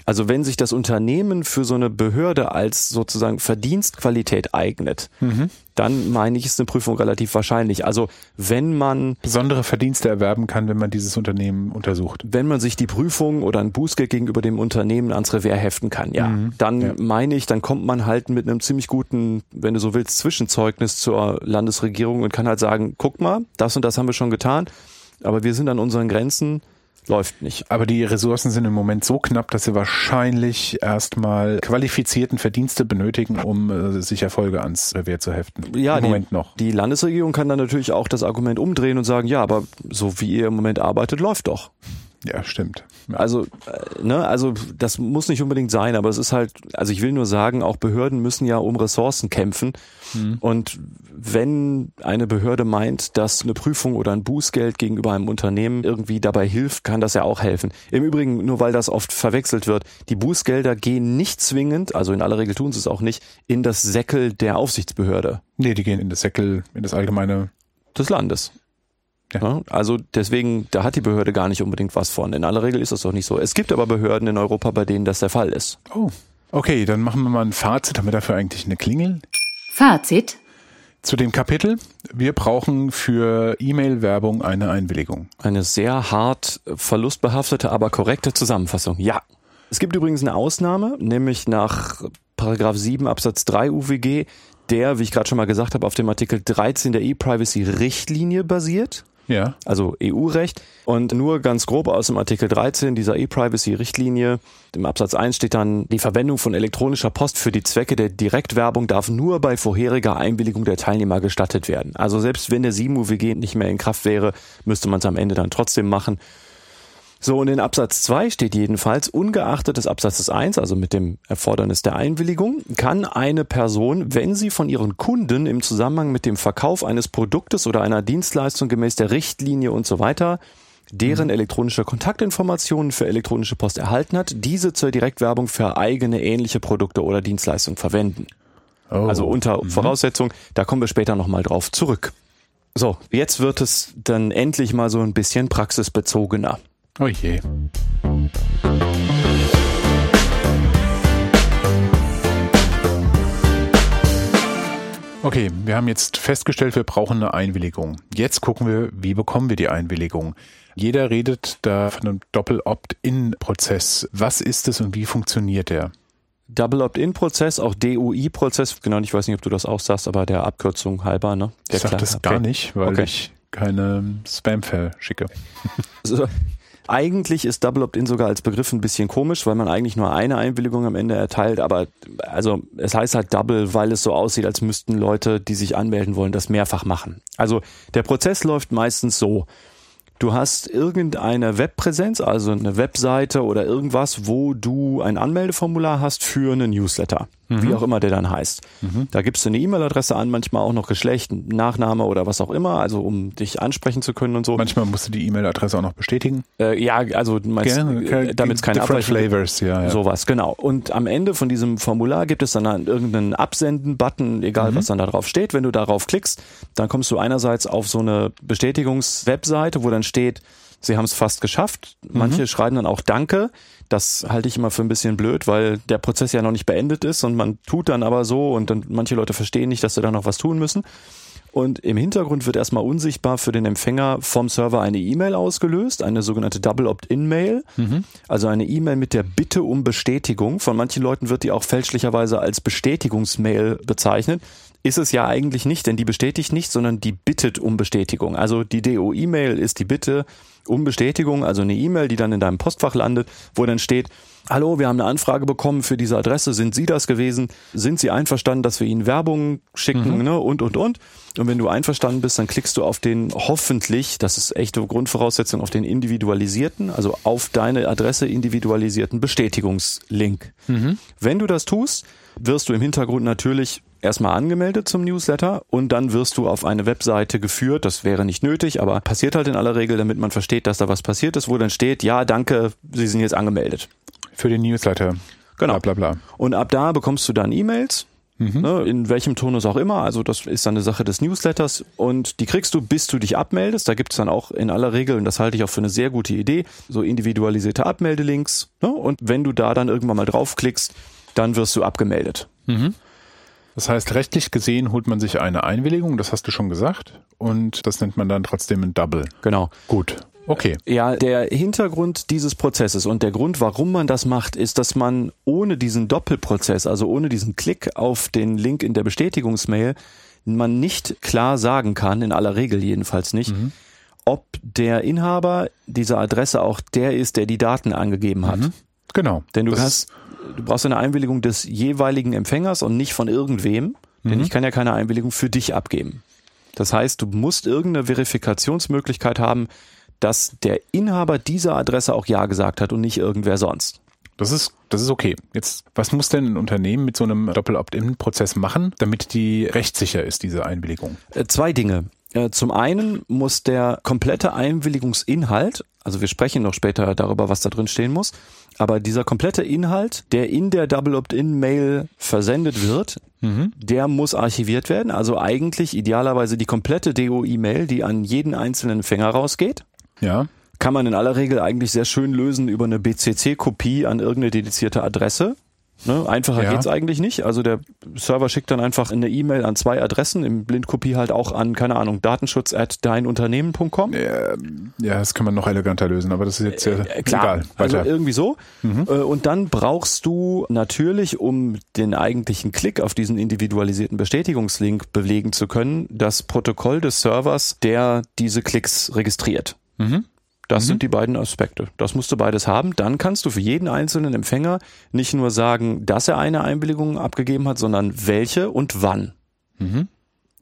Also wenn sich das Unternehmen für so eine Behörde als sozusagen Verdienstqualität eignet, mhm dann meine ich, ist eine Prüfung relativ wahrscheinlich. Also wenn man besondere Verdienste erwerben kann, wenn man dieses Unternehmen untersucht. Wenn man sich die Prüfung oder ein Bußgeld gegenüber dem Unternehmen ans Revers heften kann, ja, mhm. dann ja. meine ich, dann kommt man halt mit einem ziemlich guten, wenn du so willst, Zwischenzeugnis zur Landesregierung und kann halt sagen, guck mal, das und das haben wir schon getan, aber wir sind an unseren Grenzen läuft nicht. Aber die Ressourcen sind im Moment so knapp, dass sie wahrscheinlich erstmal qualifizierten Verdienste benötigen, um äh, sich Erfolge ans Revier zu heften. Ja, im die, Moment noch. Die Landesregierung kann dann natürlich auch das Argument umdrehen und sagen, ja, aber so wie ihr im Moment arbeitet, läuft doch. Ja, stimmt. Ja. Also, äh, ne, also das muss nicht unbedingt sein, aber es ist halt, also ich will nur sagen, auch Behörden müssen ja um Ressourcen kämpfen. Mhm. Und wenn eine Behörde meint, dass eine Prüfung oder ein Bußgeld gegenüber einem Unternehmen irgendwie dabei hilft, kann das ja auch helfen. Im Übrigen, nur weil das oft verwechselt wird, die Bußgelder gehen nicht zwingend, also in aller Regel tun sie es auch nicht, in das Säckel der Aufsichtsbehörde. Nee, die gehen in das Säckel, in das allgemeine des Landes. Ja. Also deswegen, da hat die Behörde gar nicht unbedingt was von. In aller Regel ist das doch nicht so. Es gibt aber Behörden in Europa, bei denen das der Fall ist. Oh. Okay, dann machen wir mal ein Fazit. Haben wir dafür eigentlich eine Klingel? Fazit. Zu dem Kapitel. Wir brauchen für E-Mail-Werbung eine Einwilligung. Eine sehr hart verlustbehaftete, aber korrekte Zusammenfassung. Ja. Es gibt übrigens eine Ausnahme, nämlich nach Paragraph 7 Absatz 3 UWG, der, wie ich gerade schon mal gesagt habe, auf dem Artikel 13 der E-Privacy-Richtlinie basiert. Ja. Also EU-Recht. Und nur ganz grob aus dem Artikel 13 dieser E-Privacy-Richtlinie, im Absatz 1 steht dann, die Verwendung von elektronischer Post für die Zwecke der Direktwerbung darf nur bei vorheriger Einwilligung der Teilnehmer gestattet werden. Also selbst wenn der 7 UWG nicht mehr in Kraft wäre, müsste man es am Ende dann trotzdem machen. So, und in Absatz 2 steht jedenfalls, ungeachtet des Absatzes 1, also mit dem Erfordernis der Einwilligung, kann eine Person, wenn sie von ihren Kunden im Zusammenhang mit dem Verkauf eines Produktes oder einer Dienstleistung gemäß der Richtlinie und so weiter deren mhm. elektronische Kontaktinformationen für elektronische Post erhalten hat, diese zur Direktwerbung für eigene ähnliche Produkte oder Dienstleistungen verwenden. Oh. Also unter mhm. Voraussetzung, da kommen wir später nochmal drauf zurück. So, jetzt wird es dann endlich mal so ein bisschen praxisbezogener. Oh je. Okay, wir haben jetzt festgestellt, wir brauchen eine Einwilligung. Jetzt gucken wir, wie bekommen wir die Einwilligung. Jeder redet da von einem Doppel-Opt-in-Prozess. Was ist es und wie funktioniert der? Double Opt-in-Prozess, auch DUI-Prozess, genau, ich weiß nicht, ob du das auch sagst, aber der Abkürzung halber, ne? Der ich sag das okay. gar nicht, weil okay. ich keine Spam verschicke. So, eigentlich ist Double Opt-in sogar als Begriff ein bisschen komisch, weil man eigentlich nur eine Einwilligung am Ende erteilt, aber also es heißt halt Double, weil es so aussieht, als müssten Leute, die sich anmelden wollen, das mehrfach machen. Also der Prozess läuft meistens so. Du hast irgendeine Webpräsenz, also eine Webseite oder irgendwas, wo du ein Anmeldeformular hast für einen Newsletter mhm. wie auch immer der dann heißt. Mhm. Da gibst du eine E-Mail-Adresse an, manchmal auch noch Geschlecht, Nachname oder was auch immer, also um dich ansprechen zu können und so. Manchmal musst du die E-Mail-Adresse auch noch bestätigen. Äh, ja, also meinst, äh, damit es keine Abweichung Flavors, ja, ja. Sowas, genau. Und am Ende von diesem Formular gibt es dann irgendeinen Absenden-Button, egal mhm. was dann da drauf steht. Wenn du darauf klickst, dann kommst du einerseits auf so eine Bestätigungs-Webseite, wo dann steht, sie haben es fast geschafft. Manche mhm. schreiben dann auch Danke. Das halte ich immer für ein bisschen blöd, weil der Prozess ja noch nicht beendet ist und man tut dann aber so und dann manche Leute verstehen nicht, dass sie da noch was tun müssen. Und im Hintergrund wird erstmal unsichtbar für den Empfänger vom Server eine E-Mail ausgelöst, eine sogenannte Double Opt-in-Mail, mhm. also eine E-Mail mit der Bitte um Bestätigung. Von manchen Leuten wird die auch fälschlicherweise als Bestätigungsmail bezeichnet. Ist es ja eigentlich nicht, denn die bestätigt nicht, sondern die bittet um Bestätigung. Also die DO-E-Mail ist die Bitte, um Bestätigung, also eine E-Mail, die dann in deinem Postfach landet, wo dann steht, Hallo, wir haben eine Anfrage bekommen für diese Adresse. Sind Sie das gewesen? Sind Sie einverstanden, dass wir Ihnen Werbung schicken? Mhm. Ne? Und, und, und. Und wenn du einverstanden bist, dann klickst du auf den hoffentlich, das ist echte Grundvoraussetzung, auf den individualisierten, also auf deine Adresse individualisierten Bestätigungslink. Mhm. Wenn du das tust, wirst du im Hintergrund natürlich erstmal angemeldet zum Newsletter und dann wirst du auf eine Webseite geführt. Das wäre nicht nötig, aber passiert halt in aller Regel, damit man versteht, dass da was passiert ist, wo dann steht, ja, danke, Sie sind jetzt angemeldet. Für den Newsletter. Genau. Bla, bla, bla. Und ab da bekommst du dann E-Mails. Mhm. Ne, in welchem Tonus auch immer, also das ist dann eine Sache des Newsletters und die kriegst du, bis du dich abmeldest. Da gibt es dann auch in aller Regel, und das halte ich auch für eine sehr gute Idee, so individualisierte Abmeldelinks. Ne? Und wenn du da dann irgendwann mal draufklickst, dann wirst du abgemeldet. Mhm. Das heißt, rechtlich gesehen holt man sich eine Einwilligung, das hast du schon gesagt, und das nennt man dann trotzdem ein Double. Genau. Gut. Okay. Ja, der Hintergrund dieses Prozesses und der Grund, warum man das macht, ist, dass man ohne diesen Doppelprozess, also ohne diesen Klick auf den Link in der Bestätigungsmail, man nicht klar sagen kann, in aller Regel jedenfalls nicht, mhm. ob der Inhaber dieser Adresse auch der ist, der die Daten angegeben hat. Mhm. Genau. Denn du hast du brauchst eine Einwilligung des jeweiligen Empfängers und nicht von irgendwem, mhm. denn ich kann ja keine Einwilligung für dich abgeben. Das heißt, du musst irgendeine Verifikationsmöglichkeit haben, dass der Inhaber dieser Adresse auch Ja gesagt hat und nicht irgendwer sonst. Das ist, das ist okay. Jetzt, was muss denn ein Unternehmen mit so einem Doppel-Opt-in-Prozess machen, damit die rechtssicher ist, diese Einwilligung? Äh, zwei Dinge. Äh, zum einen muss der komplette Einwilligungsinhalt, also wir sprechen noch später darüber, was da drin stehen muss, aber dieser komplette Inhalt, der in der Double Opt-in-Mail versendet wird, mhm. der muss archiviert werden. Also eigentlich idealerweise die komplette DOI-Mail, die an jeden einzelnen Empfänger rausgeht. Ja kann man in aller Regel eigentlich sehr schön lösen über eine BCC-Kopie an irgendeine dedizierte Adresse. Ne, einfacher ja. geht's eigentlich nicht. Also der Server schickt dann einfach eine E-Mail an zwei Adressen, im Blindkopie halt auch an, keine Ahnung, datenschutz at deinunternehmen.com. Ja, ja, das kann man noch eleganter lösen, aber das ist jetzt ja äh, äh, klar, egal. Weiter. Also irgendwie so. Mhm. Äh, und dann brauchst du natürlich, um den eigentlichen Klick auf diesen individualisierten Bestätigungslink belegen zu können, das Protokoll des Servers, der diese Klicks registriert. Mhm. Das mhm. sind die beiden Aspekte. Das musst du beides haben. Dann kannst du für jeden einzelnen Empfänger nicht nur sagen, dass er eine Einwilligung abgegeben hat, sondern welche und wann. Mhm.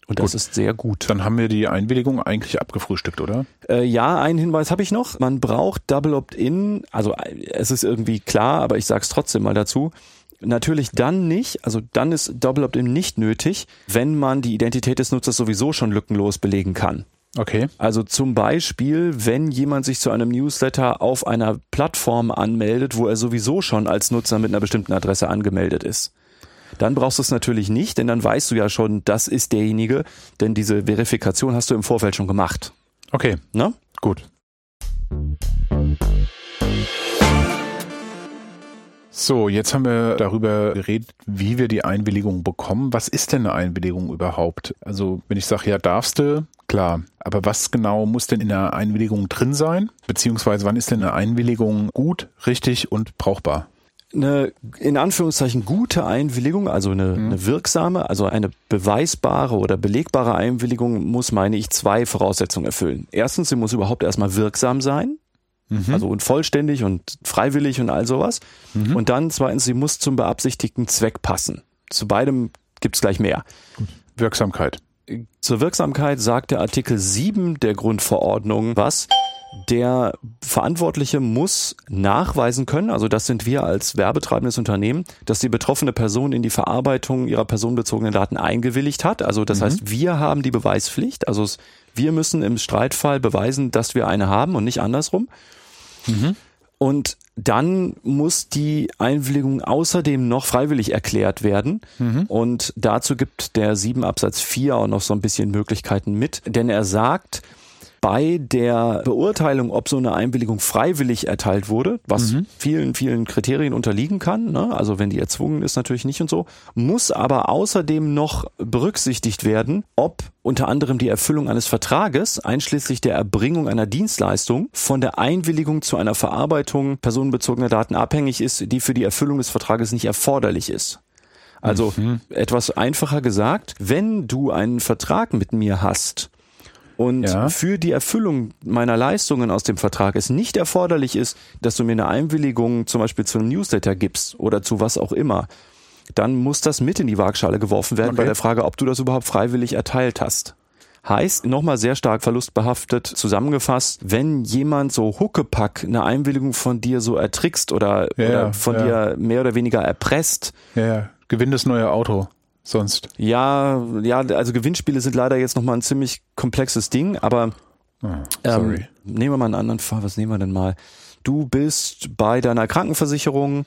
Und das gut. ist sehr gut. Dann haben wir die Einwilligung eigentlich abgefrühstückt, oder? Äh, ja, einen Hinweis habe ich noch. Man braucht Double Opt-in. Also es ist irgendwie klar, aber ich sage es trotzdem mal dazu. Natürlich dann nicht, also dann ist Double Opt-in nicht nötig, wenn man die Identität des Nutzers sowieso schon lückenlos belegen kann. Okay. Also zum Beispiel, wenn jemand sich zu einem Newsletter auf einer Plattform anmeldet, wo er sowieso schon als Nutzer mit einer bestimmten Adresse angemeldet ist. Dann brauchst du es natürlich nicht, denn dann weißt du ja schon, das ist derjenige, denn diese Verifikation hast du im Vorfeld schon gemacht. Okay. Na? Gut. So, jetzt haben wir darüber geredet, wie wir die Einwilligung bekommen. Was ist denn eine Einwilligung überhaupt? Also, wenn ich sage, ja, darfst du, klar. Aber was genau muss denn in der Einwilligung drin sein? Beziehungsweise wann ist denn eine Einwilligung gut, richtig und brauchbar? Eine in Anführungszeichen gute Einwilligung, also eine, mhm. eine wirksame, also eine beweisbare oder belegbare Einwilligung muss, meine ich, zwei Voraussetzungen erfüllen. Erstens, sie muss überhaupt erstmal wirksam sein. Mhm. Also und vollständig und freiwillig und all sowas. Mhm. Und dann zweitens, sie muss zum beabsichtigten Zweck passen. Zu beidem gibt's gleich mehr. Gut. Wirksamkeit. Zur Wirksamkeit sagt der Artikel 7 der Grundverordnung was. Der Verantwortliche muss nachweisen können, also das sind wir als werbetreibendes Unternehmen, dass die betroffene Person in die Verarbeitung ihrer personenbezogenen Daten eingewilligt hat. Also das mhm. heißt, wir haben die Beweispflicht. Also wir müssen im Streitfall beweisen, dass wir eine haben und nicht andersrum. Mhm. Und dann muss die Einwilligung außerdem noch freiwillig erklärt werden. Mhm. Und dazu gibt der 7 Absatz 4 auch noch so ein bisschen Möglichkeiten mit. Denn er sagt, bei der Beurteilung, ob so eine Einwilligung freiwillig erteilt wurde, was mhm. vielen, vielen Kriterien unterliegen kann, ne? also wenn die erzwungen ist natürlich nicht und so, muss aber außerdem noch berücksichtigt werden, ob unter anderem die Erfüllung eines Vertrages, einschließlich der Erbringung einer Dienstleistung, von der Einwilligung zu einer Verarbeitung personenbezogener Daten abhängig ist, die für die Erfüllung des Vertrages nicht erforderlich ist. Also mhm. etwas einfacher gesagt, wenn du einen Vertrag mit mir hast, und ja. für die Erfüllung meiner Leistungen aus dem Vertrag es nicht erforderlich ist, dass du mir eine Einwilligung zum Beispiel zu einem Newsletter gibst oder zu was auch immer, dann muss das mit in die Waagschale geworfen werden okay. bei der Frage, ob du das überhaupt freiwillig erteilt hast. Heißt, nochmal sehr stark verlustbehaftet zusammengefasst, wenn jemand so Huckepack eine Einwilligung von dir so ertrickst oder, ja, oder von ja. dir mehr oder weniger erpresst. Ja, gewinn das neue Auto sonst? Ja, ja, also Gewinnspiele sind leider jetzt nochmal ein ziemlich komplexes Ding, aber oh, ähm, nehmen wir mal einen anderen Fall. Was nehmen wir denn mal? Du bist bei deiner Krankenversicherung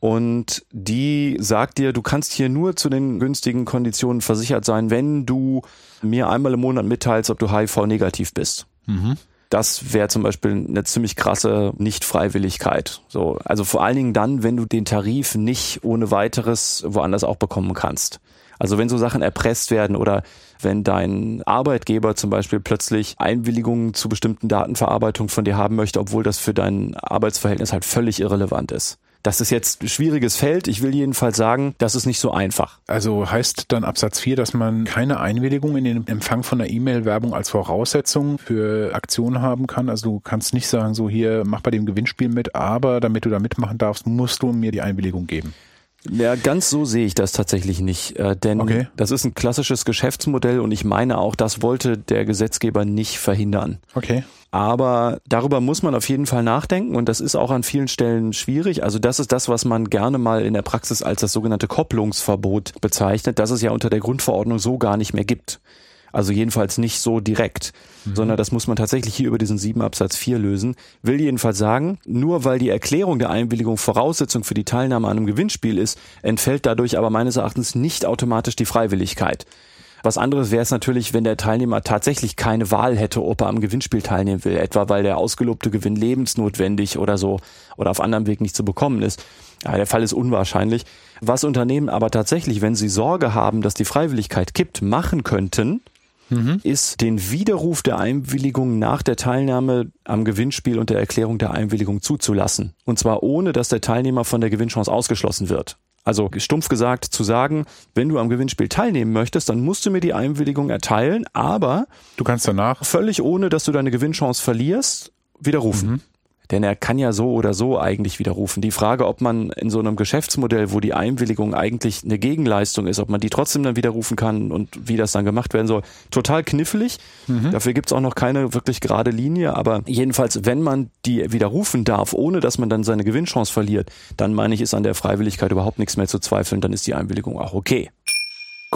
und die sagt dir, du kannst hier nur zu den günstigen Konditionen versichert sein, wenn du mir einmal im Monat mitteilst, ob du HIV-negativ bist. Mhm. Das wäre zum Beispiel eine ziemlich krasse Nichtfreiwilligkeit. So, also vor allen Dingen dann, wenn du den Tarif nicht ohne weiteres woanders auch bekommen kannst. Also wenn so Sachen erpresst werden oder wenn dein Arbeitgeber zum Beispiel plötzlich Einwilligungen zu bestimmten Datenverarbeitungen von dir haben möchte, obwohl das für dein Arbeitsverhältnis halt völlig irrelevant ist. Das ist jetzt ein schwieriges Feld. Ich will jedenfalls sagen, das ist nicht so einfach. Also heißt dann Absatz 4, dass man keine Einwilligung in den Empfang von einer E-Mail-Werbung als Voraussetzung für Aktionen haben kann. Also du kannst nicht sagen, so hier, mach bei dem Gewinnspiel mit, aber damit du da mitmachen darfst, musst du mir die Einwilligung geben. Ja, ganz so sehe ich das tatsächlich nicht, äh, denn Okay. das ist ein klassisches Geschäftsmodell und ich meine auch, das wollte der Gesetzgeber nicht verhindern. Okay. Aber darüber muss man auf jeden Fall nachdenken und das ist auch an vielen Stellen schwierig. Also das ist das, was man gerne mal in der Praxis als das sogenannte Kopplungsverbot bezeichnet, das es ja unter der Grundverordnung so gar nicht mehr gibt. Also jedenfalls nicht so direkt, sondern das muss man tatsächlich hier über diesen 7 Absatz 4 lösen. Will jedenfalls sagen, nur weil die Erklärung der Einwilligung Voraussetzung für die Teilnahme an einem Gewinnspiel ist, entfällt dadurch aber meines Erachtens nicht automatisch die Freiwilligkeit. Was anderes wäre es natürlich, wenn der Teilnehmer tatsächlich keine Wahl hätte, ob er am Gewinnspiel teilnehmen will, etwa weil der ausgelobte Gewinn lebensnotwendig oder so oder auf anderem Weg nicht zu bekommen ist. Ja, der Fall ist unwahrscheinlich. Was Unternehmen aber tatsächlich, wenn sie Sorge haben, dass die Freiwilligkeit kippt, machen könnten, ist den Widerruf der Einwilligung nach der Teilnahme am Gewinnspiel und der Erklärung der Einwilligung zuzulassen. Und zwar ohne, dass der Teilnehmer von der Gewinnchance ausgeschlossen wird. Also stumpf gesagt zu sagen, wenn du am Gewinnspiel teilnehmen möchtest, dann musst du mir die Einwilligung erteilen, aber Du kannst danach. völlig ohne, dass du deine Gewinnchance verlierst, widerrufen. Denn er kann ja so oder so eigentlich widerrufen. Die Frage, ob man in so einem Geschäftsmodell, wo die Einwilligung eigentlich eine Gegenleistung ist, ob man die trotzdem dann widerrufen kann und wie das dann gemacht werden soll, total knifflig. Dafür gibt's auch noch keine wirklich gerade Linie. Aber jedenfalls, wenn man die widerrufen darf, ohne dass man dann seine Gewinnchance verliert, dann meine ich, ist an der Freiwilligkeit überhaupt nichts mehr zu zweifeln. Dann ist die Einwilligung auch okay.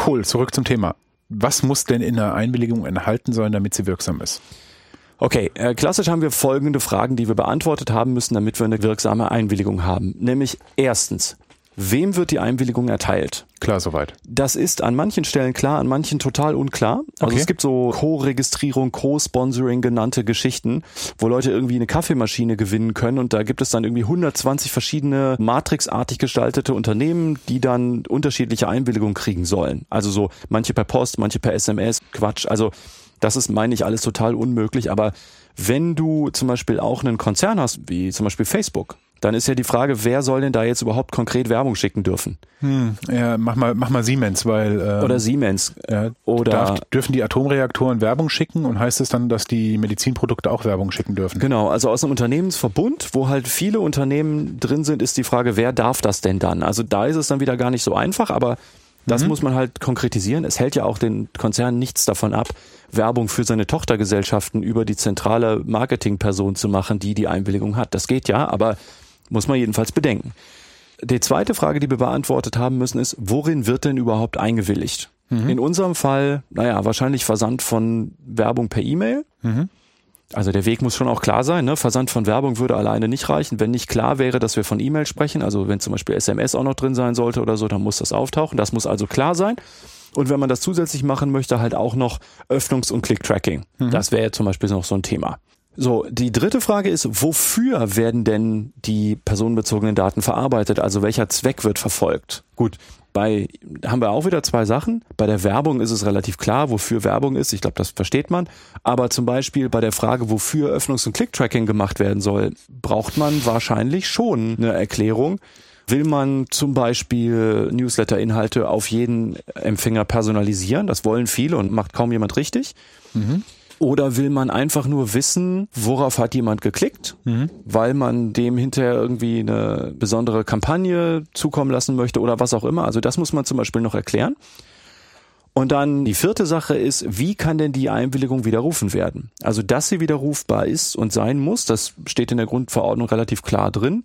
Cool, zurück zum Thema. Was muss denn in einer Einwilligung enthalten sein, damit sie wirksam ist? Okay, äh, klassisch haben wir folgende Fragen, die wir beantwortet haben müssen, damit wir eine wirksame Einwilligung haben. Nämlich erstens, wem wird die Einwilligung erteilt? Klar, soweit. Das ist an manchen Stellen klar, an manchen total unklar. Also Okay. es gibt so Co-Registrierung, Co-Sponsoring genannte Geschichten, wo Leute irgendwie eine Kaffeemaschine gewinnen können und da gibt es dann irgendwie 120 verschiedene matrixartig gestaltete Unternehmen, die dann unterschiedliche Einwilligungen kriegen sollen. Also so manche per Post, manche per SMS, Quatsch. Also das ist, meine ich, alles total unmöglich. Aber wenn du zum Beispiel auch einen Konzern hast, wie zum Beispiel Facebook, dann ist ja die Frage, wer soll denn da jetzt überhaupt konkret Werbung schicken dürfen? Hm, ja, mach mal, mach mal Siemens, weil ähm, Oder Siemens. ja, oder- darf, dürfen die Atomreaktoren Werbung schicken und heißt es dann, dass die Medizinprodukte auch Werbung schicken dürfen? Genau, also aus einem Unternehmensverbund, wo halt viele Unternehmen drin sind, ist die Frage, wer darf das denn dann? Also da ist es dann wieder gar nicht so einfach, aber das muss man halt konkretisieren. Es hält ja auch den Konzern nichts davon ab, Werbung für seine Tochtergesellschaften über die zentrale Marketingperson zu machen, die die Einwilligung hat. Das geht ja, aber muss man jedenfalls bedenken. Die zweite Frage, die wir beantwortet haben müssen, ist, worin wird denn überhaupt eingewilligt? In unserem Fall, naja, wahrscheinlich Versand von Werbung per E-Mail. Also der Weg muss schon auch klar sein. Ne? Versand von Werbung würde alleine nicht reichen. Wenn nicht klar wäre, dass wir von E-Mail sprechen, also wenn zum Beispiel SMS auch noch drin sein sollte oder so, dann muss das auftauchen. Das muss also klar sein. Und wenn man das zusätzlich machen möchte, halt auch noch Öffnungs- und Click-Tracking. Das wäre zum Beispiel noch so ein Thema. So, die dritte Frage ist, wofür werden denn die personenbezogenen Daten verarbeitet? Also welcher Zweck wird verfolgt? Gut, bei haben wir auch wieder zwei Sachen. Bei der Werbung ist es relativ klar, wofür Werbung ist. Ich glaube, das versteht man. Aber zum Beispiel bei der Frage, wofür Öffnungs- und Click-Tracking gemacht werden soll, braucht man wahrscheinlich schon eine Erklärung. Will man zum Beispiel Newsletter-Inhalte auf jeden Empfänger personalisieren? Das wollen viele und macht kaum jemand richtig. Oder will man einfach nur wissen, worauf hat jemand geklickt, weil man dem hinterher irgendwie eine besondere Kampagne zukommen lassen möchte oder was auch immer. Also das muss man zum Beispiel noch erklären. Und dann die vierte Sache ist, wie kann denn die Einwilligung widerrufen werden? Also, dass sie widerrufbar ist und sein muss, das steht in der Grundverordnung relativ klar drin.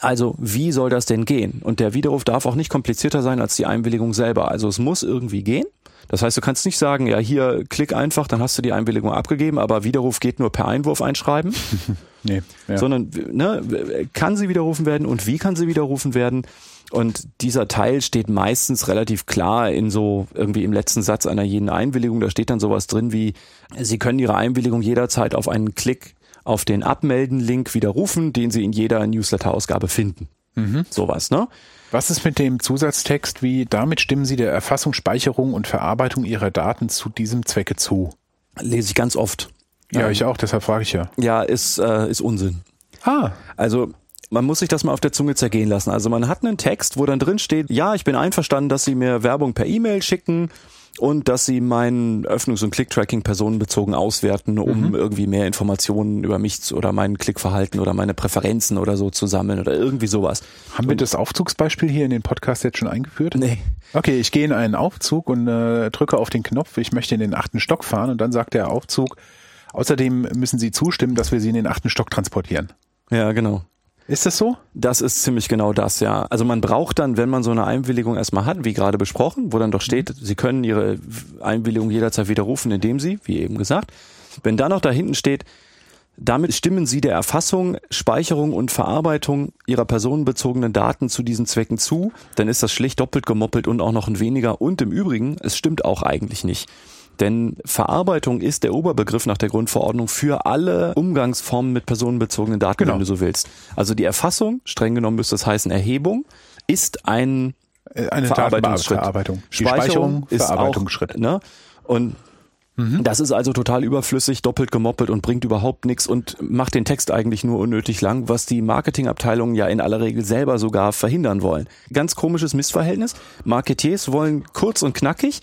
Also, wie soll das denn gehen? Und der Widerruf darf auch nicht komplizierter sein als die Einwilligung selber. Also, es muss irgendwie gehen. Das heißt, du kannst nicht sagen, ja, hier klick einfach, dann hast du die Einwilligung abgegeben, aber Widerruf geht nur per Einwurf einschreiben, Nee, ja. sondern ne, kann sie widerrufen werden und wie kann sie widerrufen werden? Und dieser Teil steht meistens relativ klar in so irgendwie im letzten Satz einer jeden Einwilligung. Da steht dann sowas drin wie, Sie können Ihre Einwilligung jederzeit auf einen Klick auf den Abmelden-Link widerrufen, den Sie in jeder Newsletter-Ausgabe finden. Sowas, ne? Was ist mit dem Zusatztext wie, damit stimmen Sie der Erfassung, Speicherung und Verarbeitung Ihrer Daten zu diesem Zwecke zu? Lese ich ganz oft. Ja, Ähm, ich auch, deshalb frage ich ja. Ja, ist, äh, ist Unsinn. Ah, Also man muss sich das mal auf der Zunge zergehen lassen. Also man hat einen Text, wo dann drin steht, ja, ich bin einverstanden, dass Sie mir Werbung per E-Mail schicken und dass sie mein Öffnungs- und Click-Tracking personenbezogen auswerten, um mhm. irgendwie mehr Informationen über mich oder mein Klickverhalten oder meine Präferenzen oder so zu sammeln oder irgendwie sowas. Haben wir das Aufzugsbeispiel hier in den Podcast jetzt schon eingeführt? Nee. Okay, ich gehe in einen Aufzug und äh, drücke auf den Knopf, ich möchte in den achten Stock fahren und dann sagt der Aufzug, außerdem müssen Sie zustimmen, dass wir Sie in den achten Stock transportieren. Ja, genau. Ist das so? Das ist ziemlich genau das, ja. Also man braucht dann, wenn man so eine Einwilligung erstmal hat, wie gerade besprochen, wo dann doch steht, Sie können Ihre Einwilligung jederzeit widerrufen, indem Sie, wie eben gesagt, wenn da noch da hinten steht, damit stimmen Sie der Erfassung, Speicherung und Verarbeitung Ihrer personenbezogenen Daten zu diesen Zwecken zu, dann ist das schlicht doppelt gemoppelt und auch noch ein weniger. Und im Übrigen, es stimmt auch eigentlich nicht. Denn Verarbeitung ist der Oberbegriff nach der Grundverordnung für alle Umgangsformen mit personenbezogenen Daten, genau. wenn du so willst. Also die Erfassung, streng genommen müsste das heißen Erhebung, ist ein äh, eine Verarbeitungsschritt. Verarbeitung. Die Speicherung, ist Verarbeitungsschritt. Auch, ne? Und mhm. Das ist also total überflüssig, doppelt gemoppelt und bringt überhaupt nichts und macht den Text eigentlich nur unnötig lang, was die Marketingabteilungen ja in aller Regel selber sogar verhindern wollen. Ganz komisches Missverhältnis. Marketiers wollen kurz und knackig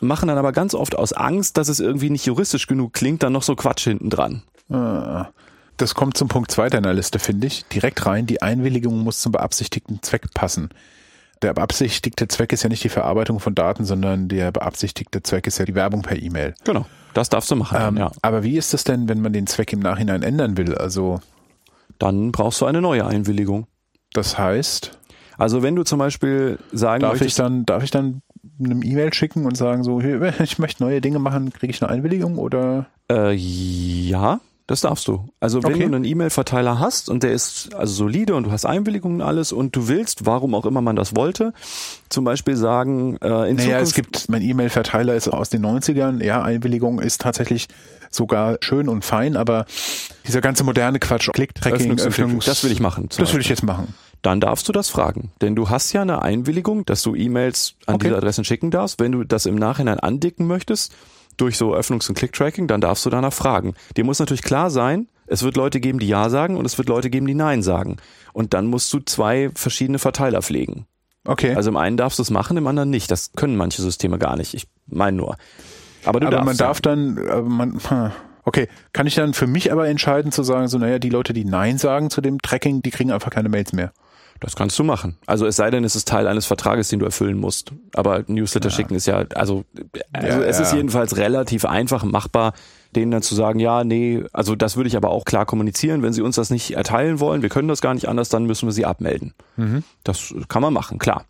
machen dann aber ganz oft aus Angst, dass es irgendwie nicht juristisch genug klingt, dann noch so Quatsch hinten dran. Ah, das kommt zum Punkt 2 deiner Liste, finde ich. Direkt rein, die Einwilligung muss zum beabsichtigten Zweck passen. Der beabsichtigte Zweck ist ja nicht die Verarbeitung von Daten, sondern der beabsichtigte Zweck ist ja die Werbung per E-Mail. Genau, das darfst du machen. Ähm, ja. Aber wie ist das denn, wenn man den Zweck im Nachhinein ändern will? Also dann brauchst du eine neue Einwilligung. Das heißt? Also wenn du zum Beispiel sagen darf ich dann darf ich dann einem E-Mail schicken und sagen so, ich möchte neue Dinge machen, kriege ich eine Einwilligung oder? Äh, ja, das darfst du. Also wenn okay. du einen E-Mail-Verteiler hast und der ist also solide und du hast Einwilligungen und alles und du willst, warum auch immer man das wollte, zum Beispiel sagen, äh, in naja, Zukunft es gibt, mein E-Mail-Verteiler ist aus den 90ern, ja, Einwilligung ist tatsächlich sogar schön und fein, aber dieser ganze moderne Quatsch, Klick-Tracking, Öffnungs, Öffnungs das will ich machen. Das will ich jetzt machen dann darfst du das fragen. Denn du hast ja eine Einwilligung, dass du E-Mails an okay. diese Adressen schicken darfst. Wenn du das im Nachhinein andicken möchtest, durch so Öffnungs- und Click-Tracking, dann darfst du danach fragen. Dir muss natürlich klar sein, es wird Leute geben, die Ja sagen und es wird Leute geben, die Nein sagen. Und dann musst du zwei verschiedene Verteiler pflegen. Okay. Also im einen darfst du es machen, im anderen nicht. Das können manche Systeme gar nicht. Ich meine nur. Aber, du aber man darf dann, aber man, okay, kann ich dann für mich aber entscheiden zu sagen, so, naja, die Leute, die Nein sagen zu dem Tracking, die kriegen einfach keine Mails mehr. Das kannst du machen. Also es sei denn, es ist Teil eines Vertrages, den du erfüllen musst. Aber Newsletter ja. schicken ist ja, also, also ja, es ja. ist jedenfalls relativ einfach machbar, denen dann zu sagen, ja, nee, also das würde ich aber auch klar kommunizieren. Wenn sie uns das nicht erteilen wollen, wir können das gar nicht anders, dann müssen wir sie abmelden. Mhm. Das kann man machen, klar.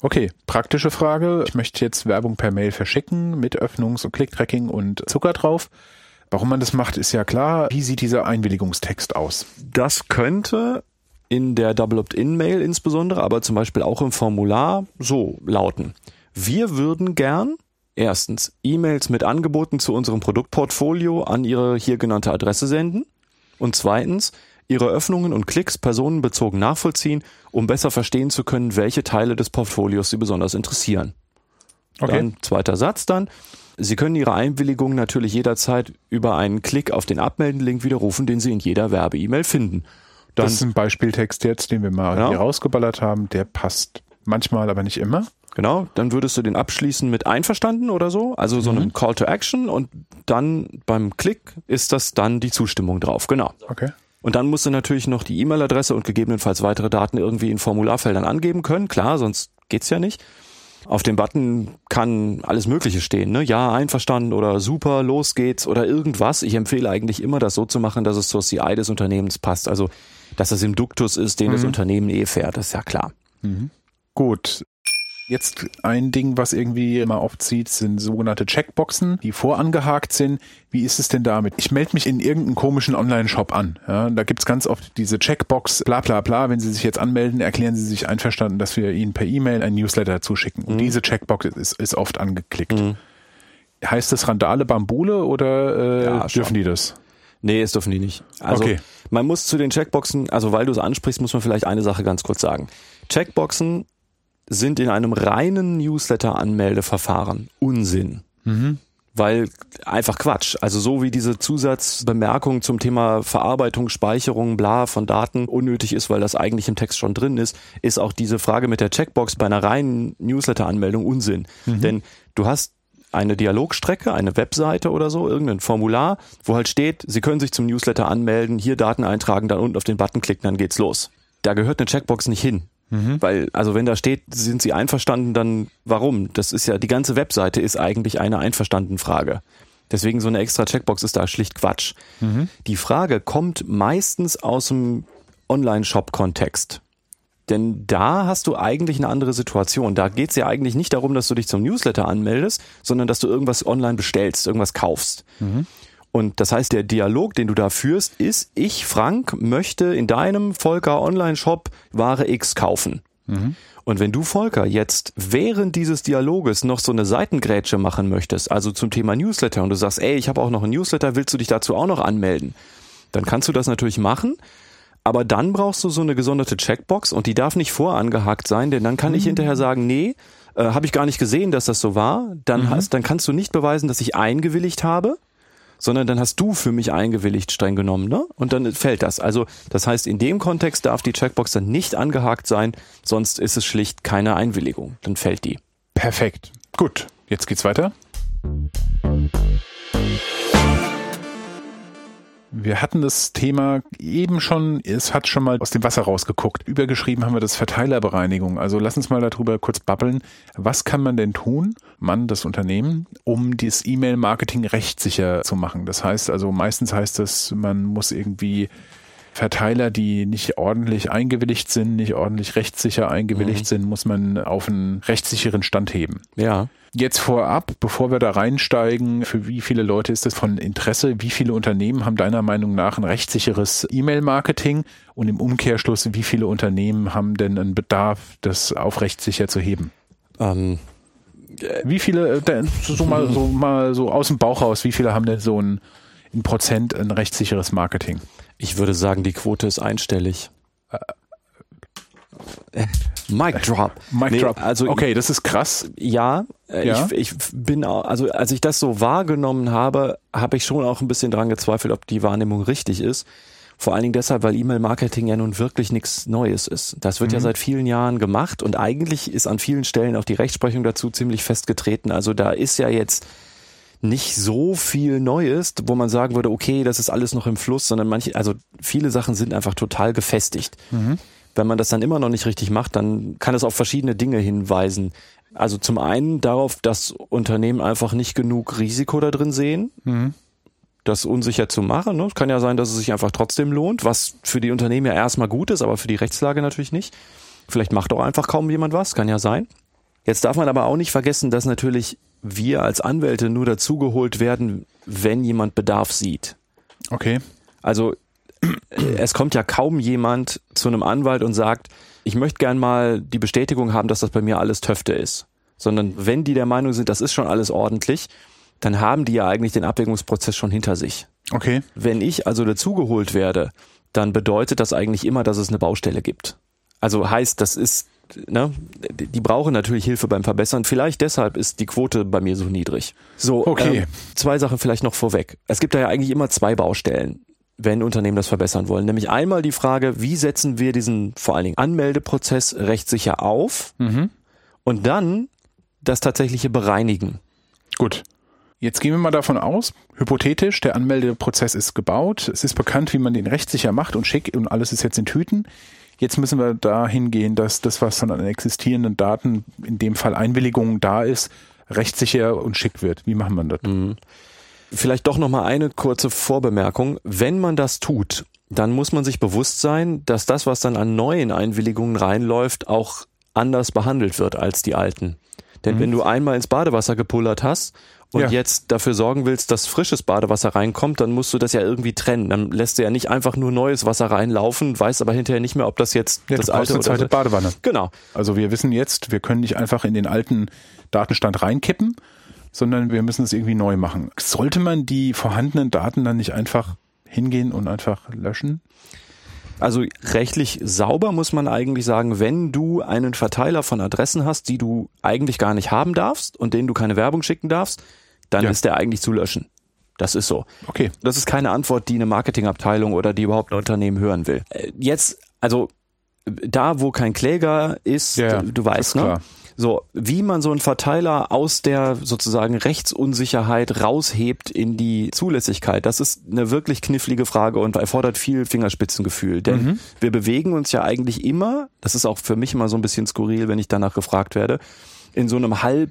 Okay, praktische Frage. Ich möchte jetzt Werbung per Mail verschicken mit Öffnungs- und Click-Tracking und Zucker drauf. Warum man das macht, ist ja klar. Wie sieht dieser Einwilligungstext aus? Das könnte in der Double Opt-in-Mail insbesondere, aber zum Beispiel auch im Formular so lauten. Wir würden gern erstens E-Mails mit Angeboten zu unserem Produktportfolio an Ihre hier genannte Adresse senden und zweitens Ihre Öffnungen und Klicks personenbezogen nachvollziehen, um besser verstehen zu können, welche Teile des Portfolios Sie besonders interessieren. Okay. Dann zweiter Satz dann. Sie können Ihre Einwilligung natürlich jederzeit über einen Klick auf den Abmelden-Link widerrufen, den Sie in jeder Werbe-E-Mail finden. Das ist ein Beispieltext jetzt, den wir mal genau. hier rausgeballert haben. Der passt manchmal, aber nicht immer. Genau, dann würdest du den abschließen mit einverstanden oder so, also so mhm. einem Call to Action und dann beim Klick ist das dann die Zustimmung drauf, genau. Okay. Und dann musst du natürlich noch die E-Mail-Adresse und gegebenenfalls weitere Daten irgendwie in Formularfeldern angeben können, klar, sonst geht's ja nicht. Auf dem Button kann alles Mögliche stehen, ne? Ja, einverstanden oder super, los geht's oder irgendwas. Ich empfehle eigentlich immer, das so zu machen, dass es zur CI des Unternehmens passt. Also dass das im Duktus ist, den mhm. das Unternehmen eh fährt, das ist ja klar. Mhm. Gut. Jetzt ein Ding, was irgendwie immer aufzieht, sind sogenannte Checkboxen, die vorangehakt sind. Wie ist es denn damit? Ich melde mich in irgendeinen komischen Online-Shop an. Ja, da gibt's ganz oft diese Checkbox, bla bla bla. Wenn Sie sich jetzt anmelden, erklären Sie sich einverstanden, dass wir Ihnen per E-Mail ein Newsletter zuschicken. Und mhm. diese Checkbox ist, ist oft angeklickt. Mhm. Heißt das Randale Bambule oder äh, ja, dürfen die das? Nee, das dürfen die nicht. Also okay. man muss zu den Checkboxen, also weil du es ansprichst, muss man vielleicht eine Sache ganz kurz sagen. Checkboxen sind in einem reinen Newsletter-Anmeldeverfahren Unsinn. Mhm. Weil einfach Quatsch. Also so wie diese Zusatzbemerkung zum Thema Verarbeitung, Speicherung, bla von Daten unnötig ist, weil das eigentlich im Text schon drin ist, ist auch diese Frage mit der Checkbox bei einer reinen Newsletter-Anmeldung Unsinn. Mhm. Denn du hast eine Dialogstrecke, eine Webseite oder so, irgendein Formular, wo halt steht, Sie können sich zum Newsletter anmelden, hier Daten eintragen, dann unten auf den Button klicken, dann geht's los. Da gehört eine Checkbox nicht hin. Mhm. Weil, also wenn da steht, sind Sie einverstanden, dann warum? Das ist ja, die ganze Webseite ist eigentlich eine Einverstanden-Frage. Deswegen so eine extra Checkbox ist da schlicht Quatsch. Mhm. Die Frage kommt meistens aus dem Online-Shop-Kontext. Denn da hast du eigentlich eine andere Situation. Da geht es ja eigentlich nicht darum, dass du dich zum Newsletter anmeldest, sondern dass du irgendwas online bestellst, irgendwas kaufst. Mhm. Und das heißt, der Dialog, den du da führst, ist, ich, Frank, möchte in deinem Volker Online-Shop Ware X kaufen. Mhm. Und wenn du, Volker, jetzt während dieses Dialoges noch so eine Seitengrätsche machen möchtest, also zum Thema Newsletter, und du sagst, ey, ich habe auch noch einen Newsletter, willst du dich dazu auch noch anmelden? Dann kannst du das natürlich machen, aber dann brauchst du so eine gesonderte Checkbox und die darf nicht vorangehakt sein, denn dann kann mhm. ich hinterher sagen, nee, äh, habe ich gar nicht gesehen, dass das so war. Dann mhm. hast, dann kannst du nicht beweisen, dass ich eingewilligt habe, sondern dann hast du für mich eingewilligt, streng genommen, ne? Und dann fällt das. Also, das heißt, in dem Kontext darf die Checkbox dann nicht angehakt sein, sonst ist es schlicht keine Einwilligung. Dann fällt die. Perfekt. Gut. Jetzt geht's weiter. Wir hatten das Thema eben schon, es hat schon mal aus dem Wasser rausgeguckt. Übergeschrieben haben wir das Verteilerbereinigung. Also lass uns mal darüber kurz babbeln. Was kann man denn tun, man, das Unternehmen, um das E-Mail-Marketing rechtssicher zu machen? Das heißt also, meistens heißt das, man muss irgendwie Verteiler, die nicht ordentlich eingewilligt sind, nicht ordentlich rechtssicher eingewilligt mhm. sind, muss man auf einen rechtssicheren Stand heben. Ja. Jetzt vorab, bevor wir da reinsteigen, für wie viele Leute ist das von Interesse? Wie viele Unternehmen haben deiner Meinung nach ein rechtssicheres E-Mail-Marketing? Und im Umkehrschluss, wie viele Unternehmen haben denn einen Bedarf, das auf rechtssicher zu heben? Ähm, wie viele, äh, so mal, so mal so aus dem Bauch raus, wie viele haben denn so ein, in Prozent ein rechtssicheres Marketing? Ich würde sagen, die Quote ist einstellig. Mic Drop. Mic nee, Drop. Also okay, das ist krass. Ja, ja, Ich, ich bin also als ich das so wahrgenommen habe, habe ich schon auch ein bisschen dran gezweifelt, ob die Wahrnehmung richtig ist. Vor allen Dingen deshalb, weil E-Mail-Marketing ja nun wirklich nichts Neues ist. Das wird mhm. ja seit vielen Jahren gemacht und eigentlich ist an vielen Stellen auch die Rechtsprechung dazu ziemlich festgetreten. Also da ist ja jetzt nicht so viel Neues, wo man sagen würde, okay, das ist alles noch im Fluss, sondern manche, also viele Sachen sind einfach total gefestigt. Mhm. Wenn man das dann immer noch nicht richtig macht, dann kann es auf verschiedene Dinge hinweisen. Also zum einen darauf, dass Unternehmen einfach nicht genug Risiko da drin sehen. Mhm das unsicher zu machen. Ne? Es kann ja sein, dass es sich einfach trotzdem lohnt, was für die Unternehmen ja erstmal gut ist, aber für die Rechtslage natürlich nicht. Vielleicht macht auch einfach kaum jemand was, kann ja sein. Jetzt darf man aber auch nicht vergessen, dass natürlich wir als Anwälte nur dazugeholt werden, wenn jemand Bedarf sieht. Okay. Also es kommt ja kaum jemand zu einem Anwalt und sagt, ich möchte gern mal die Bestätigung haben, dass das bei mir alles Töfte ist. Sondern wenn die der Meinung sind, das ist schon alles ordentlich, dann haben die ja eigentlich den Abwägungsprozess schon hinter sich. Okay. Wenn ich also dazugeholt werde, dann bedeutet das eigentlich immer, dass es eine Baustelle gibt. Also heißt, das ist ne, die brauchen natürlich Hilfe beim Verbessern. Vielleicht deshalb ist die Quote bei mir so niedrig. So, okay. Ähm, zwei Sachen vielleicht noch vorweg. Es gibt da ja eigentlich immer zwei Baustellen wenn Unternehmen das verbessern wollen. Nämlich einmal die Frage, wie setzen wir diesen vor allen Dingen Anmeldeprozess rechtssicher auf mhm. und dann das tatsächliche Bereinigen. Gut. Jetzt gehen wir mal davon aus, hypothetisch, der Anmeldeprozess ist gebaut, es ist bekannt, wie man den rechtssicher macht und schick und alles ist jetzt in Tüten. Jetzt müssen wir dahin gehen, dass das, was von an existierenden Daten, in dem Fall Einwilligungen da ist, rechtssicher und schick wird. Wie machen wir das? Mhm. Vielleicht doch noch mal eine kurze Vorbemerkung. Wenn man das tut, dann muss man sich bewusst sein, dass das, was dann an neuen Einwilligungen reinläuft, auch anders behandelt wird als die alten. Denn mhm. wenn du einmal ins Badewasser gepullert hast und ja. jetzt dafür sorgen willst, dass frisches Badewasser reinkommt, dann musst du das ja irgendwie trennen. Dann lässt du ja nicht einfach nur neues Wasser reinlaufen, weißt aber hinterher nicht mehr, ob das jetzt ja, das alte eine oder zweite Badewanne. Genau. Also wir wissen jetzt, wir können nicht einfach in den alten Datenstand reinkippen, sondern wir müssen es irgendwie neu machen. Sollte man die vorhandenen Daten dann nicht einfach hingehen und einfach löschen? Also rechtlich sauber muss man eigentlich sagen, wenn du einen Verteiler von Adressen hast, die du eigentlich gar nicht haben darfst und denen du keine Werbung schicken darfst, dann ja. ist der eigentlich zu löschen. Das ist so. Okay. Das ist keine Antwort, die eine Marketingabteilung oder die überhaupt ein Unternehmen hören will. Äh, jetzt, also da, wo kein Kläger ist, ja, du, du weißt, ne? So, wie man so einen Verteiler aus der sozusagen Rechtsunsicherheit raushebt in die Zulässigkeit, das ist eine wirklich knifflige Frage und erfordert viel Fingerspitzengefühl. Denn mhm. wir bewegen uns ja eigentlich immer, das ist auch für mich immer so ein bisschen skurril, wenn ich danach gefragt werde, in so einem halb,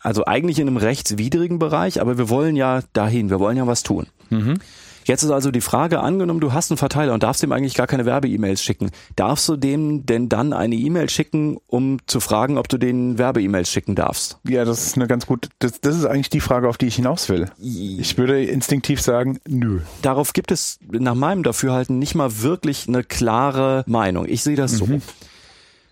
also eigentlich in einem rechtswidrigen Bereich, aber wir wollen ja dahin, wir wollen ja was tun. Mhm. Jetzt ist also die Frage, angenommen, du hast einen Verteiler und darfst dem eigentlich gar keine Werbe-E-Mails schicken. Darfst du dem denn dann eine E-Mail schicken, um zu fragen, ob du den Werbe-E-Mails schicken darfst? Ja, das ist eine ganz gute, das, das ist eigentlich die Frage, auf die ich hinaus will. Ich würde instinktiv sagen, nö. Darauf gibt es nach meinem Dafürhalten nicht mal wirklich eine klare Meinung. Ich sehe das mhm. so.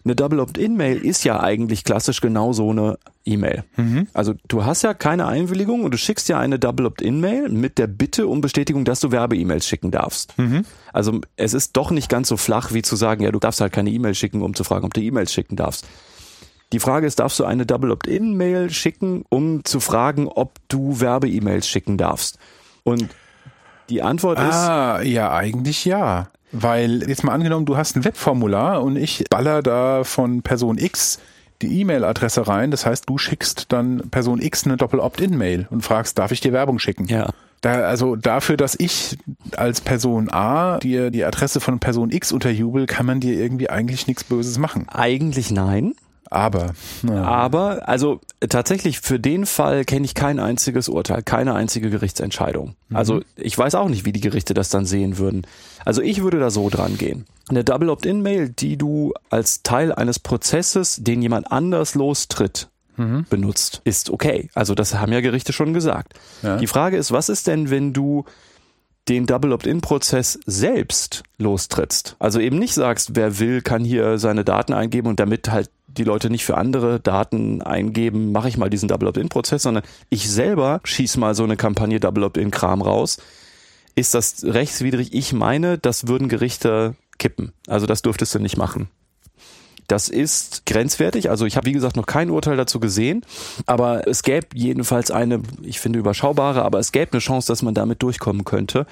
Eine Double Opt-in-Mail ist ja eigentlich klassisch genau so eine E-Mail. Mhm. Also du hast ja keine Einwilligung und du schickst ja eine Double Opt-in-Mail mit der Bitte um Bestätigung, dass du Werbe-E-Mails schicken darfst. Mhm. Also es ist doch nicht ganz so flach, wie zu sagen, ja, du darfst halt keine E-Mail schicken, um zu fragen, ob du E-Mails schicken darfst. Die Frage ist, darfst du eine Double Opt-in-Mail schicken, um zu fragen, ob du Werbe-E-Mails schicken darfst? Und die Antwort ist. Ah, ja, eigentlich ja. Weil jetzt mal angenommen, du hast ein Webformular und ich baller da von Person X die E-Mail-Adresse rein. Das heißt, du schickst dann Person X eine Doppel-Opt-in-Mail und fragst, darf ich dir Werbung schicken? Ja. Da, also dafür, dass ich als Person A dir die Adresse von Person X unterjubel, kann man dir irgendwie eigentlich nichts Böses machen. Eigentlich nein. Aber. Ja. Aber, also tatsächlich für den Fall kenne ich kein einziges Urteil, keine einzige Gerichtsentscheidung. Mhm. Also ich weiß auch nicht, wie die Gerichte das dann sehen würden. Also ich würde da so dran gehen. Eine Double Opt-in-Mail, die du als Teil eines Prozesses, den jemand anders lostritt, mhm. benutzt, ist okay. Also das haben ja Gerichte schon gesagt. Ja. Die Frage ist, was ist denn, wenn du den Double Opt-in-Prozess selbst lostrittst. Also eben nicht sagst, wer will, kann hier seine Daten eingeben und damit halt die Leute nicht für andere Daten eingeben, mache ich mal diesen Double Opt-in-Prozess, sondern ich selber schieße mal so eine Kampagne Double Opt-in-Kram raus. Ist das rechtswidrig? Ich meine, das würden Gerichte kippen. Also das dürftest du nicht machen. Das ist grenzwertig. Also ich habe, wie gesagt, noch kein Urteil dazu gesehen. Aber es gäbe jedenfalls eine, ich finde, überschaubare, aber es gäbe eine Chance, dass man damit durchkommen könnte.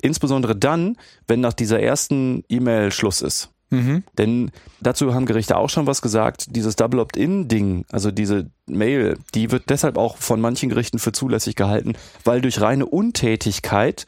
Insbesondere dann, wenn nach dieser ersten E-Mail Schluss ist. Mhm. Denn dazu haben Gerichte auch schon was gesagt. Dieses Double Opt-in-Ding, also diese Mail, die wird deshalb auch von manchen Gerichten für zulässig gehalten, weil durch reine Untätigkeit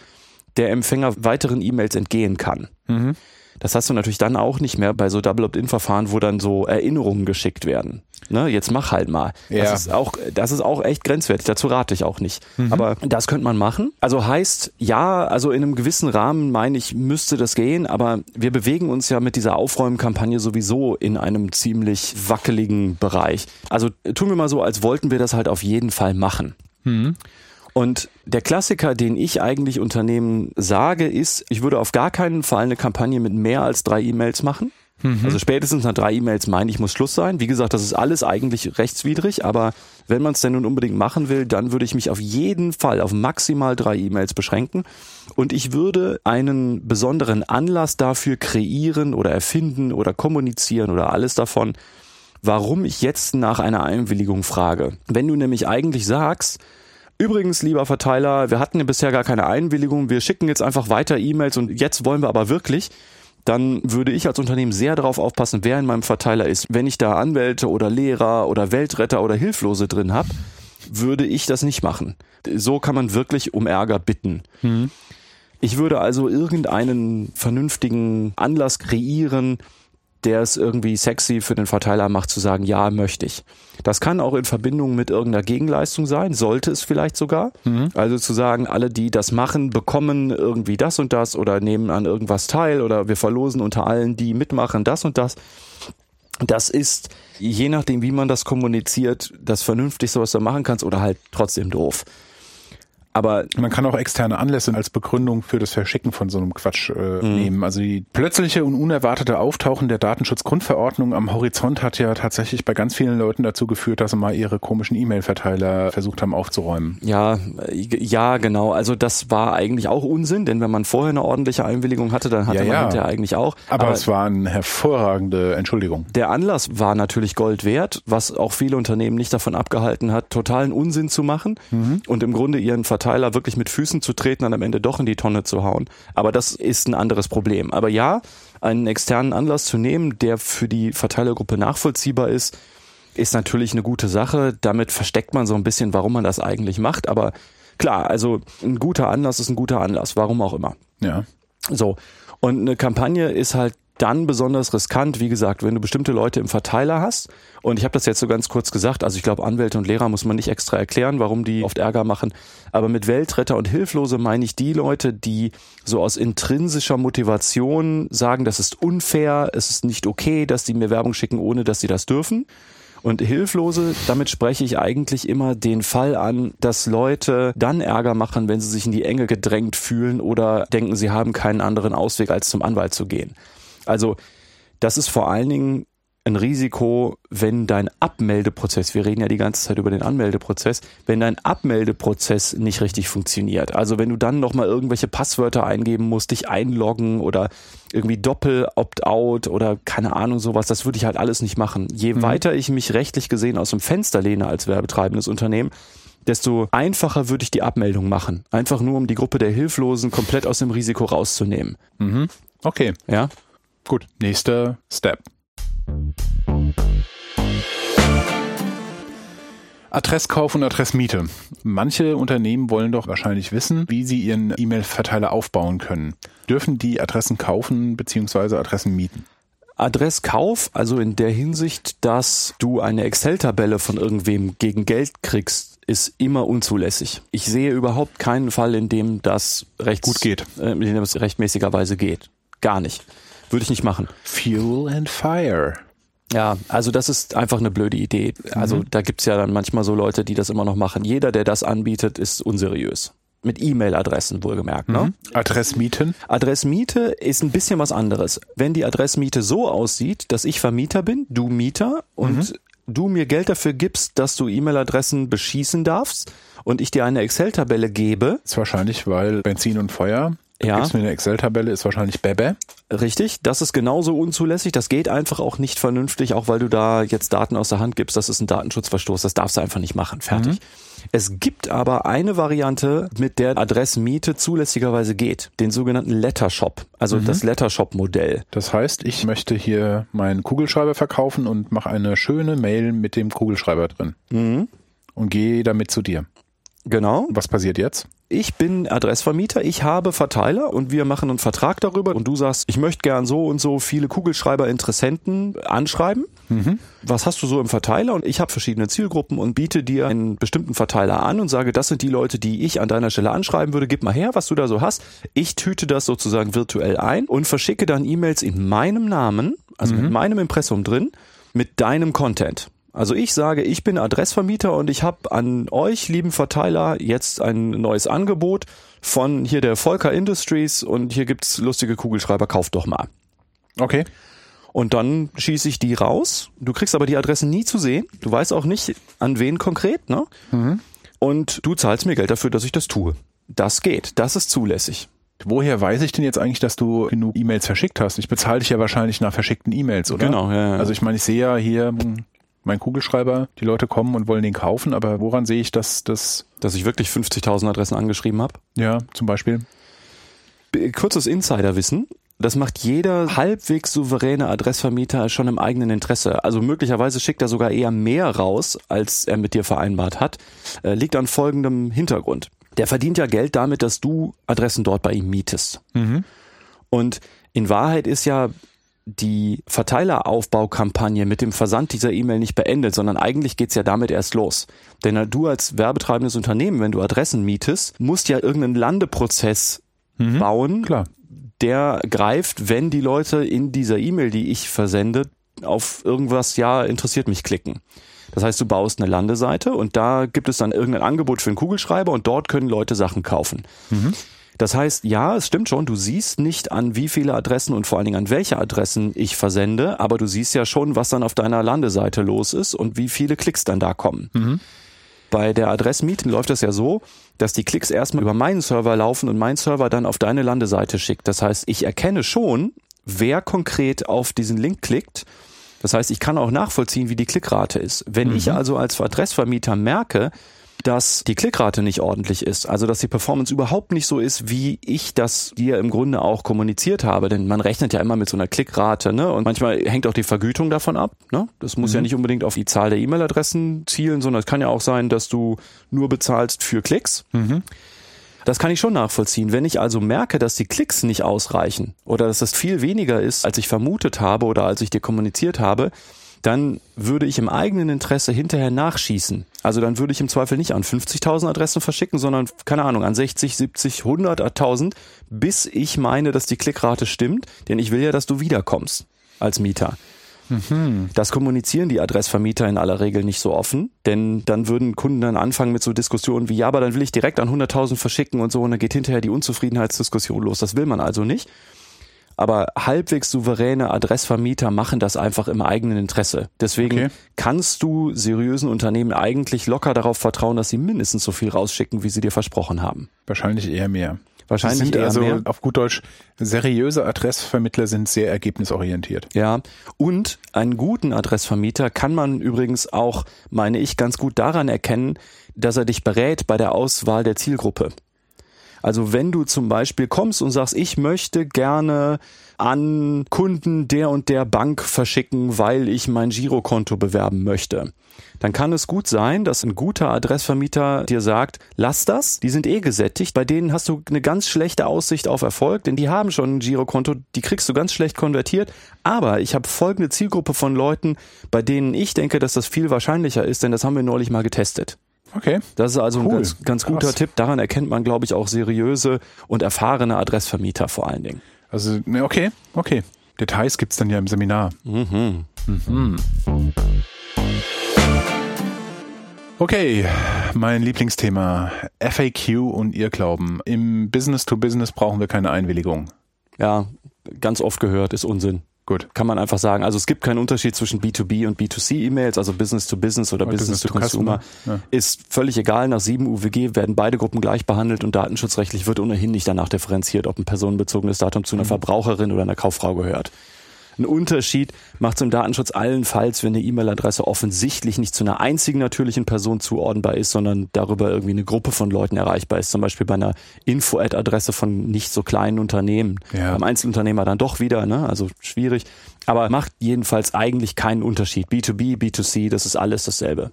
der Empfänger weiteren E-Mails entgehen kann. Mhm. Das hast du natürlich dann auch nicht mehr bei so Double Opt-in-Verfahren, wo dann so Erinnerungen geschickt werden. Ne, jetzt mach halt mal. Ja. Das ist auch, das ist auch echt grenzwertig. Dazu rate ich auch nicht. Mhm. Aber das könnte man machen. Also heißt, ja, also in einem gewissen Rahmen meine ich, müsste das gehen. Aber wir bewegen uns ja mit dieser Aufräumkampagne sowieso in einem ziemlich wackeligen Bereich. Also tun wir mal so, als wollten wir das halt auf jeden Fall machen. Mhm. Und der Klassiker, den ich eigentlich Unternehmen sage, ist, ich würde auf gar keinen Fall eine Kampagne mit mehr als drei E-Mails machen. Mhm. Also spätestens nach drei E-Mails meine ich, muss Schluss sein. Wie gesagt, das ist alles eigentlich rechtswidrig, aber wenn man es denn nun unbedingt machen will, dann würde ich mich auf jeden Fall auf maximal drei E-Mails beschränken. Und ich würde einen besonderen Anlass dafür kreieren oder erfinden oder kommunizieren oder alles davon, warum ich jetzt nach einer Einwilligung frage. Wenn du nämlich eigentlich sagst, Übrigens, lieber Verteiler, wir hatten ja bisher gar keine Einwilligung, wir schicken jetzt einfach weiter E-Mails und jetzt wollen wir aber wirklich, dann würde ich als Unternehmen sehr darauf aufpassen, wer in meinem Verteiler ist. Wenn ich da Anwälte oder Lehrer oder Weltretter oder Hilflose drin habe, würde ich das nicht machen. So kann man wirklich um Ärger bitten. Mhm. Ich würde also irgendeinen vernünftigen Anlass kreieren, der es irgendwie sexy für den Verteiler macht, zu sagen, ja, möchte ich. Das kann auch in Verbindung mit irgendeiner Gegenleistung sein, sollte es vielleicht sogar. Mhm. Also zu sagen, alle, die das machen, bekommen irgendwie das und das oder nehmen an irgendwas teil oder wir verlosen unter allen, die mitmachen, das und das. Das ist, je nachdem, wie man das kommuniziert, das Vernünftigste, was du machen kannst oder halt trotzdem doof. Aber man kann auch externe Anlässe als Begründung für das Verschicken von so einem Quatsch äh, mhm. nehmen. Also die plötzliche und unerwartete Auftauchen der Datenschutzgrundverordnung am Horizont hat ja tatsächlich bei ganz vielen Leuten dazu geführt, dass sie mal ihre komischen E-Mail-Verteiler versucht haben aufzuräumen. Ja, ja, genau. Also das war eigentlich auch Unsinn, denn wenn man vorher eine ordentliche Einwilligung hatte, dann hatte ja, man ja. hinterher eigentlich auch. Aber, Aber es war eine hervorragende Entschuldigung. Der Anlass war natürlich Gold wert, was auch viele Unternehmen nicht davon abgehalten hat, totalen Unsinn zu machen mhm. und im Grunde ihren Verteiler Verteiler wirklich mit Füßen zu treten und am Ende doch in die Tonne zu hauen. Aber das ist ein anderes Problem. Aber ja, einen externen Anlass zu nehmen, der für die Verteilergruppe nachvollziehbar ist, ist natürlich eine gute Sache. Damit versteckt man so ein bisschen, warum man das eigentlich macht. Aber klar, also ein guter Anlass ist ein guter Anlass, warum auch immer. Ja. So. Und eine Kampagne ist halt dann besonders riskant, wie gesagt, wenn du bestimmte Leute im Verteiler hast. Und ich habe das jetzt so ganz kurz gesagt, also ich glaube, Anwälte und Lehrer muss man nicht extra erklären, warum die oft Ärger machen. Aber mit Weltretter und Hilflose meine ich die Leute, die so aus intrinsischer Motivation sagen, das ist unfair, es ist nicht okay, dass die mir Werbung schicken, ohne dass sie das dürfen. Und Hilflose, damit spreche ich eigentlich immer den Fall an, dass Leute dann Ärger machen, wenn sie sich in die Enge gedrängt fühlen oder denken, sie haben keinen anderen Ausweg, als zum Anwalt zu gehen. Also das ist vor allen Dingen ein Risiko, wenn dein Abmeldeprozess, wir reden ja die ganze Zeit über den Anmeldeprozess, wenn dein Abmeldeprozess nicht richtig funktioniert. Also wenn du dann nochmal irgendwelche Passwörter eingeben musst, dich einloggen oder irgendwie Doppel-Opt-out oder keine Ahnung sowas, das würde ich halt alles nicht machen. Je mhm. weiter ich mich rechtlich gesehen aus dem Fenster lehne als werbetreibendes Unternehmen, desto einfacher würde ich die Abmeldung machen. Einfach nur, um die Gruppe der Hilflosen komplett aus dem Risiko rauszunehmen. Mhm. Okay. Ja. Gut, nächster Step. Adresskauf und Adressmiete. Manche Unternehmen wollen doch wahrscheinlich wissen, wie sie ihren E-Mail-Verteiler aufbauen können. Dürfen die Adressen kaufen bzw. Adressen mieten? Adresskauf, also in der Hinsicht, dass du eine Excel-Tabelle von irgendwem gegen Geld kriegst, ist immer unzulässig. Ich sehe überhaupt keinen Fall, in dem das recht gut geht, äh, in dem das rechtmäßigerweise geht. Gar nicht. Würde ich nicht machen. Fuel and Fire. Ja, also das ist einfach eine blöde Idee. Also mhm. da gibt's ja dann manchmal so Leute, die das immer noch machen. Jeder, der das anbietet, ist unseriös. Mit E-Mail-Adressen wohlgemerkt. Ne? Mhm. Adressmieten? Adressmiete ist ein bisschen was anderes. Wenn die Adressmiete so aussieht, dass ich Vermieter bin, du Mieter und mhm. du mir Geld dafür gibst, dass du E-Mail-Adressen beschießen darfst und ich dir eine Excel-Tabelle gebe. Das ist wahrscheinlich, weil Benzin und Feuer ja. Gibt's mir eine Excel-Tabelle, ist wahrscheinlich Bebe. Richtig, das ist genauso unzulässig. Das geht einfach auch nicht vernünftig, auch weil du da jetzt Daten aus der Hand gibst. Das ist ein Datenschutzverstoß, das darfst du einfach nicht machen. Fertig. Mhm. Es gibt aber eine Variante, mit der Adressmiete zulässigerweise geht, den sogenannten Lettershop, also mhm. das Lettershop-Modell. Das heißt, ich möchte hier meinen Kugelschreiber verkaufen und mache eine schöne Mail mit dem Kugelschreiber drin mhm. und gehe damit zu dir. Genau. Was passiert jetzt? ich bin Adressvermieter, ich habe Verteiler und wir machen einen Vertrag darüber und du sagst, ich möchte gern so und so viele Kugelschreiber-Interessenten anschreiben. Mhm. Was hast du so im Verteiler? Und ich habe verschiedene Zielgruppen und biete dir einen bestimmten Verteiler an und sage, das sind die Leute, die ich an deiner Stelle anschreiben würde. Gib mal her, was du da so hast. Ich tüte das sozusagen virtuell ein und verschicke dann E-Mails in meinem Namen, also mhm. mit meinem Impressum drin, mit deinem Content. Also ich sage, ich bin Adressvermieter und ich habe an euch, lieben Verteiler, jetzt ein neues Angebot von hier der Volker Industries und hier gibt's lustige Kugelschreiber, kauft doch mal. Okay. Und dann schieße ich die raus. Du kriegst aber die Adressen nie zu sehen. Du weißt auch nicht, an wen konkret, ne? Mhm. Und du zahlst mir Geld dafür, dass ich das tue. Das geht. Das ist zulässig. Woher weiß ich denn jetzt eigentlich, dass du genug E-Mails verschickt hast? Ich bezahle dich ja wahrscheinlich nach verschickten E-Mails, oder? Genau, ja, ja. Also ich meine, ich sehe ja hier hm, mein Kugelschreiber, die Leute kommen und wollen den kaufen, aber woran sehe ich, dass das... Dass ich wirklich 50.000 Adressen angeschrieben habe? Ja, zum Beispiel. Kurzes Insiderwissen. Das macht jeder halbwegs souveräne Adressvermieter schon im eigenen Interesse. Also möglicherweise schickt er sogar eher mehr raus, als er mit dir vereinbart hat. Äh, liegt an folgendem Hintergrund. Der verdient ja Geld damit, dass du Adressen dort bei ihm mietest. Mhm. Und in Wahrheit ist ja die Verteileraufbaukampagne mit dem Versand dieser E-Mail nicht beendet, sondern eigentlich geht's ja damit erst los. Denn du als werbetreibendes Unternehmen, wenn du Adressen mietest, musst ja irgendeinen Landeprozess mhm, bauen, klar. der greift, wenn die Leute in dieser E-Mail, die ich versende, auf irgendwas, ja, interessiert mich klicken. Das heißt, du baust eine Landeseite und da gibt es dann irgendein Angebot für einen Kugelschreiber und dort können Leute Sachen kaufen. Mhm. Das heißt, ja, es stimmt schon, du siehst nicht an wie viele Adressen und vor allen Dingen an welche Adressen ich versende, aber du siehst ja schon, was dann auf deiner Landeseite los ist und wie viele Klicks dann da kommen. Mhm. Bei der Adressmieten läuft es ja so, dass die Klicks erstmal über meinen Server laufen und mein Server dann auf deine Landeseite schickt. Das heißt, ich erkenne schon, wer konkret auf diesen Link klickt. Das heißt, ich kann auch nachvollziehen, wie die Klickrate ist. Wenn mhm. ich also als Adressvermieter merke, dass die Klickrate nicht ordentlich ist. Also dass die Performance überhaupt nicht so ist, wie ich das dir im Grunde auch kommuniziert habe. Denn man rechnet ja immer mit so einer Klickrate, ne? Und manchmal hängt auch die Vergütung davon ab. Ne? Das muss mhm. ja nicht unbedingt auf die Zahl der E-Mail-Adressen zielen, sondern es kann ja auch sein, dass du nur bezahlst für Klicks. Mhm. Das kann ich schon nachvollziehen. Wenn ich also merke, dass die Klicks nicht ausreichen oder dass es viel weniger ist, als ich vermutet habe oder als ich dir kommuniziert habe, dann würde ich im eigenen Interesse hinterher nachschießen. Also dann würde ich im Zweifel nicht an 50.000 Adressen verschicken, sondern keine Ahnung, an 60, 70, 100, 1000, bis ich meine, dass die Klickrate stimmt, denn ich will ja, dass du wiederkommst als Mieter. Mhm. Das kommunizieren die Adressvermieter in aller Regel nicht so offen, denn dann würden Kunden dann anfangen mit so Diskussionen wie, ja, aber dann will ich direkt an 100.000 verschicken und so und dann geht hinterher die Unzufriedenheitsdiskussion los. Das will man also nicht. Aber halbwegs souveräne Adressvermieter machen das einfach im eigenen Interesse. Deswegen okay. kannst du seriösen Unternehmen eigentlich locker darauf vertrauen, dass sie mindestens so viel rausschicken, wie sie dir versprochen haben. Wahrscheinlich eher mehr. Wahrscheinlich sind also mehr. auf gut Deutsch seriöse Adressvermittler sind sehr ergebnisorientiert. Ja, und einen guten Adressvermieter kann man übrigens auch, meine ich, ganz gut daran erkennen, dass er dich berät bei der Auswahl der Zielgruppe. Also wenn du zum Beispiel kommst und sagst, ich möchte gerne an Kunden der und der Bank verschicken, weil ich mein Girokonto bewerben möchte. Dann kann es gut sein, dass ein guter Adressvermieter dir sagt, lass das, die sind eh gesättigt, bei denen hast du eine ganz schlechte Aussicht auf Erfolg, denn die haben schon ein Girokonto, die kriegst du ganz schlecht konvertiert, aber ich habe folgende Zielgruppe von Leuten, bei denen ich denke, dass das viel wahrscheinlicher ist, denn das haben wir neulich mal getestet. Okay. Das ist also cool. ein ganz, ganz guter Tipp. Daran erkennt man, glaube ich, auch seriöse und erfahrene Adressvermieter vor allen Dingen. Also, ne, okay, okay. Details gibt's dann ja im Seminar. Mhm. Mhm. Okay, mein Lieblingsthema FAQ und Irrglauben. Im Business to Business brauchen wir keine Einwilligung. Ja, ganz oft gehört, ist Unsinn. Gut. Kann man einfach sagen. Also es gibt keinen Unterschied zwischen B2B und B2C-E-Mails, also Business to Business oder, Business, Business, to, Consumer. Ja. Ist völlig egal. Nach 7 UWG werden beide Gruppen gleich behandelt und datenschutzrechtlich wird ohnehin nicht danach differenziert, ob ein personenbezogenes Datum zu einer mhm. Verbraucherin oder einer Kauffrau gehört. Ein Unterschied macht im Datenschutz allenfalls, wenn eine E-Mail-Adresse offensichtlich nicht zu einer einzigen natürlichen Person zuordnenbar ist, sondern darüber irgendwie eine Gruppe von Leuten erreichbar ist. Zum Beispiel bei einer Info-Ad-Adresse von nicht so kleinen Unternehmen. Ja. Beim Einzelunternehmer dann doch wieder, ne? also schwierig. Aber macht jedenfalls eigentlich keinen Unterschied. B2B, B2C, das ist alles dasselbe.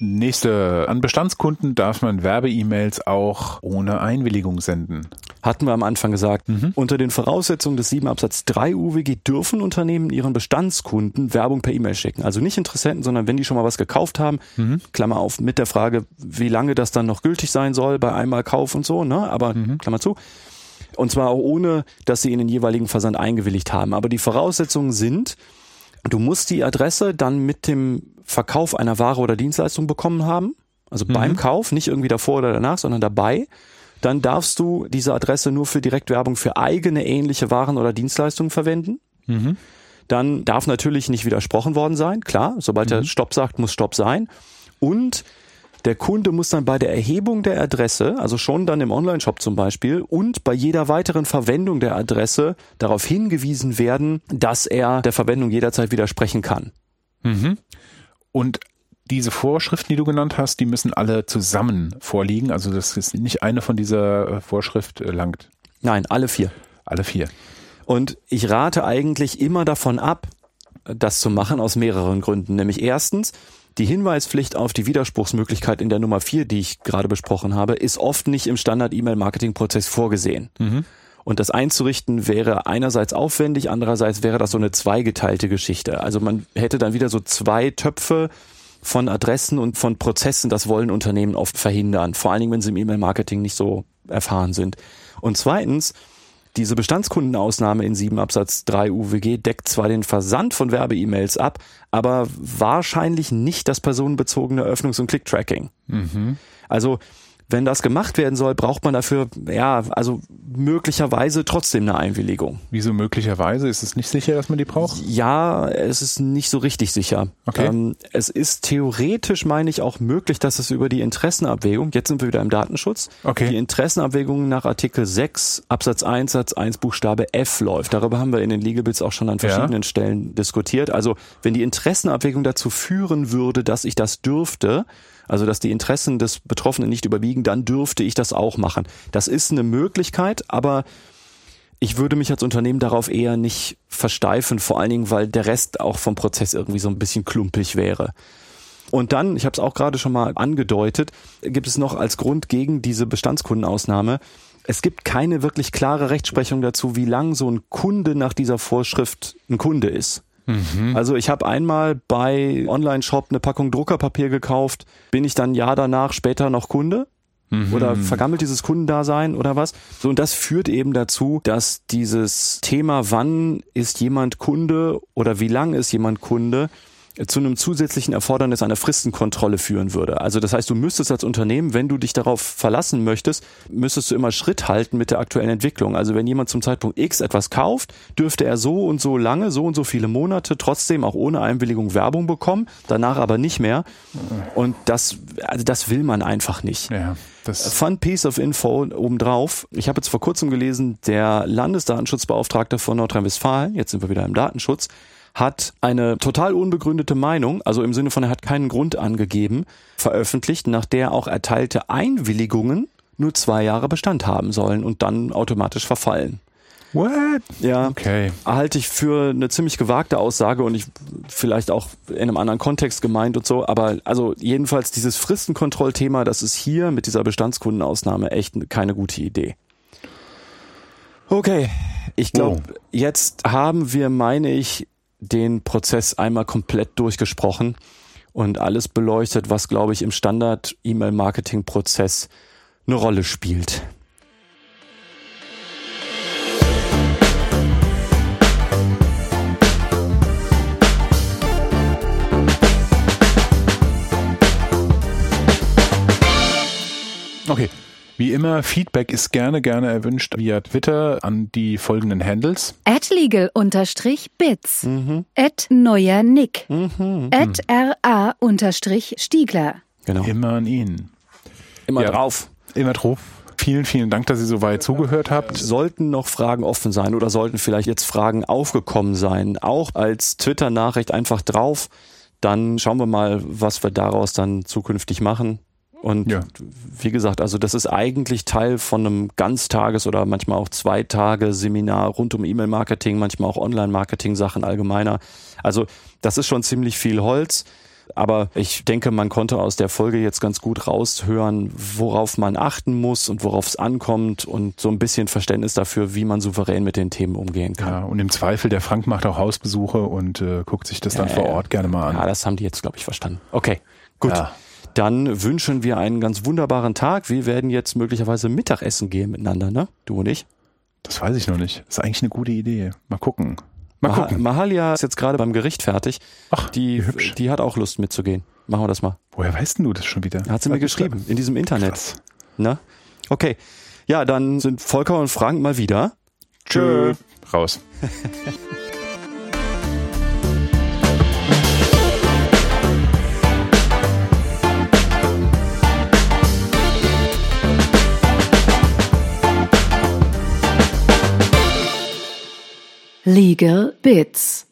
Nächste. An Bestandskunden darf man Werbe-E-Mails auch ohne Einwilligung senden. Hatten wir am Anfang gesagt. Mhm. Unter den Voraussetzungen des 7 Absatz 3 UWG dürfen Unternehmen ihren Bestandskunden Werbung per E-Mail schicken. Also nicht Interessenten, sondern wenn die schon mal was gekauft haben, mhm. Klammer auf, mit der Frage, wie lange das dann noch gültig sein soll bei einmal Kauf und so, ne? Aber mhm. Klammer zu. Und zwar auch ohne, dass sie in den jeweiligen Versand eingewilligt haben. Aber die Voraussetzungen sind, du musst die Adresse dann mit dem Verkauf einer Ware oder Dienstleistung bekommen haben, also mhm. beim Kauf, nicht irgendwie davor oder danach, sondern dabei, dann darfst du diese Adresse nur für Direktwerbung für eigene ähnliche Waren oder Dienstleistungen verwenden. Mhm. Dann darf natürlich nicht widersprochen worden sein, klar, sobald mhm. er Stopp sagt, muss Stopp sein. Und der Kunde muss dann bei der Erhebung der Adresse, also schon dann im Online-Shop zum Beispiel, und bei jeder weiteren Verwendung der Adresse darauf hingewiesen werden, dass er der Verwendung jederzeit widersprechen kann. Mhm. Und diese Vorschriften, die du genannt hast, die müssen alle zusammen vorliegen. Also das ist nicht eine von dieser äh, Vorschrift äh, langt. Nein, alle vier. Alle vier. Und ich rate eigentlich immer davon ab, das zu machen aus mehreren Gründen. Nämlich erstens, die Hinweispflicht auf die Widerspruchsmöglichkeit in der Nummer vier, die ich gerade besprochen habe, ist oft nicht im Standard-E-Mail-Marketing-Prozess vorgesehen. Mhm. Und das einzurichten wäre einerseits aufwendig, andererseits wäre das so eine zweigeteilte Geschichte. Also man hätte dann wieder so zwei Töpfe von Adressen und von Prozessen. Das wollen Unternehmen oft verhindern. Vor allen Dingen, wenn sie im E-Mail-Marketing nicht so erfahren sind. Und zweitens, diese Bestandskundenausnahme in 7 Absatz 3 UWG deckt zwar den Versand von Werbe-E-Mails ab, aber wahrscheinlich nicht das personenbezogene Öffnungs- und Click-Tracking. Mhm. Also wenn das gemacht werden soll, braucht man dafür, ja, also möglicherweise trotzdem eine Einwilligung. Wieso möglicherweise? Ist es nicht sicher, dass man die braucht? Ja, es ist nicht so richtig sicher. Okay. Ähm, es ist theoretisch, meine ich, auch möglich, dass es über die Interessenabwägung, jetzt sind wir wieder im Datenschutz, okay. die Interessenabwägung nach Artikel 6 Absatz 1 Satz 1 Buchstabe F läuft. Darüber haben wir in den Legal Bills auch schon an verschiedenen ja. Stellen diskutiert. Also wenn die Interessenabwägung dazu führen würde, dass ich das dürfte, also dass die Interessen des Betroffenen nicht überwiegen, dann dürfte ich das auch machen. Das ist eine Möglichkeit, aber ich würde mich als Unternehmen darauf eher nicht versteifen, vor allen Dingen, weil der Rest auch vom Prozess irgendwie so ein bisschen klumpig wäre. Und dann, ich habe es auch gerade schon mal angedeutet, gibt es noch als Grund gegen diese Bestandskundenausnahme, es gibt keine wirklich klare Rechtsprechung dazu, wie lang so ein Kunde nach dieser Vorschrift ein Kunde ist. Mhm. Also ich habe einmal bei Online-Shop eine Packung Druckerpapier gekauft, bin ich dann ein Jahr danach später noch Kunde? Mhm. Oder vergammelt dieses Kundendasein oder was? So, und das führt eben dazu, dass dieses Thema, wann ist jemand Kunde oder wie lang ist jemand Kunde, zu einem zusätzlichen Erfordernis einer Fristenkontrolle führen würde. Also das heißt, du müsstest als Unternehmen, wenn du dich darauf verlassen möchtest, müsstest du immer Schritt halten mit der aktuellen Entwicklung. Also wenn jemand zum Zeitpunkt X etwas kauft, dürfte er so und so lange, so und so viele Monate trotzdem auch ohne Einwilligung Werbung bekommen, danach aber nicht mehr. Und das, also das will man einfach nicht. Ja. Fun Piece of Info obendrauf. Ich habe jetzt vor kurzem gelesen, der Landesdatenschutzbeauftragte von Nordrhein-Westfalen, jetzt sind wir wieder im Datenschutz, hat eine total unbegründete Meinung, also im Sinne von er hat keinen Grund angegeben, veröffentlicht, nach der auch erteilte Einwilligungen nur zwei Jahre Bestand haben sollen und dann automatisch verfallen. What? Ja. Okay. Halte ich für eine ziemlich gewagte Aussage und ich vielleicht auch in einem anderen Kontext gemeint und so, aber also jedenfalls dieses Fristenkontrollthema, das ist hier mit dieser Bestandskundenausnahme echt keine gute Idee. Okay, ich glaube, oh. jetzt haben wir, meine ich, den Prozess einmal komplett durchgesprochen und alles beleuchtet, was, glaube ich, im Standard-E-Mail-Marketing-Prozess eine Rolle spielt. Okay, wie immer, Feedback ist gerne, gerne erwünscht via Twitter an die folgenden Handles. At legal-bits. Mhm. At neuer Nick. Mhm. At ra-stiegler. Genau. Immer an ihn. Immer ja, drauf. Immer drauf. Vielen, vielen Dank, dass ihr so weit zugehört habt. Sollten noch Fragen offen sein oder sollten vielleicht jetzt Fragen aufgekommen sein, auch als Twitter-Nachricht einfach drauf, dann schauen wir mal, was wir daraus dann zukünftig machen. Und ja. wie gesagt, also das ist eigentlich Teil von einem Ganztages- oder manchmal auch zwei Tage Seminar rund um E-Mail-Marketing, manchmal auch Online-Marketing-Sachen allgemeiner. Also das ist schon ziemlich viel Holz. Aber ich denke, man konnte aus der Folge jetzt ganz gut raushören, worauf man achten muss und worauf es ankommt und so ein bisschen Verständnis dafür, wie man souverän mit den Themen umgehen kann. Ja, und im Zweifel, der Frank macht auch Hausbesuche und äh, guckt sich das dann ja, vor Ort gerne mal an. Ja, das haben die jetzt, glaube ich, verstanden. Okay, gut. Ja dann wünschen wir einen ganz wunderbaren Tag. Wir werden jetzt möglicherweise Mittagessen gehen miteinander, ne? Du und ich. Das weiß ich noch nicht. Das ist eigentlich eine gute Idee. Mal gucken. Mal Mah gucken. Mahalia ist jetzt gerade beim Gericht fertig. Ach, die, hübsch. die hat auch Lust mitzugehen. Machen wir das mal. Woher weißt du das schon wieder? Hat sie mir geschrieben, in diesem Internet. Krass. Ne? Okay. Ja, dann sind Volker und Frank mal wieder. Tschö. Raus. Legal Bits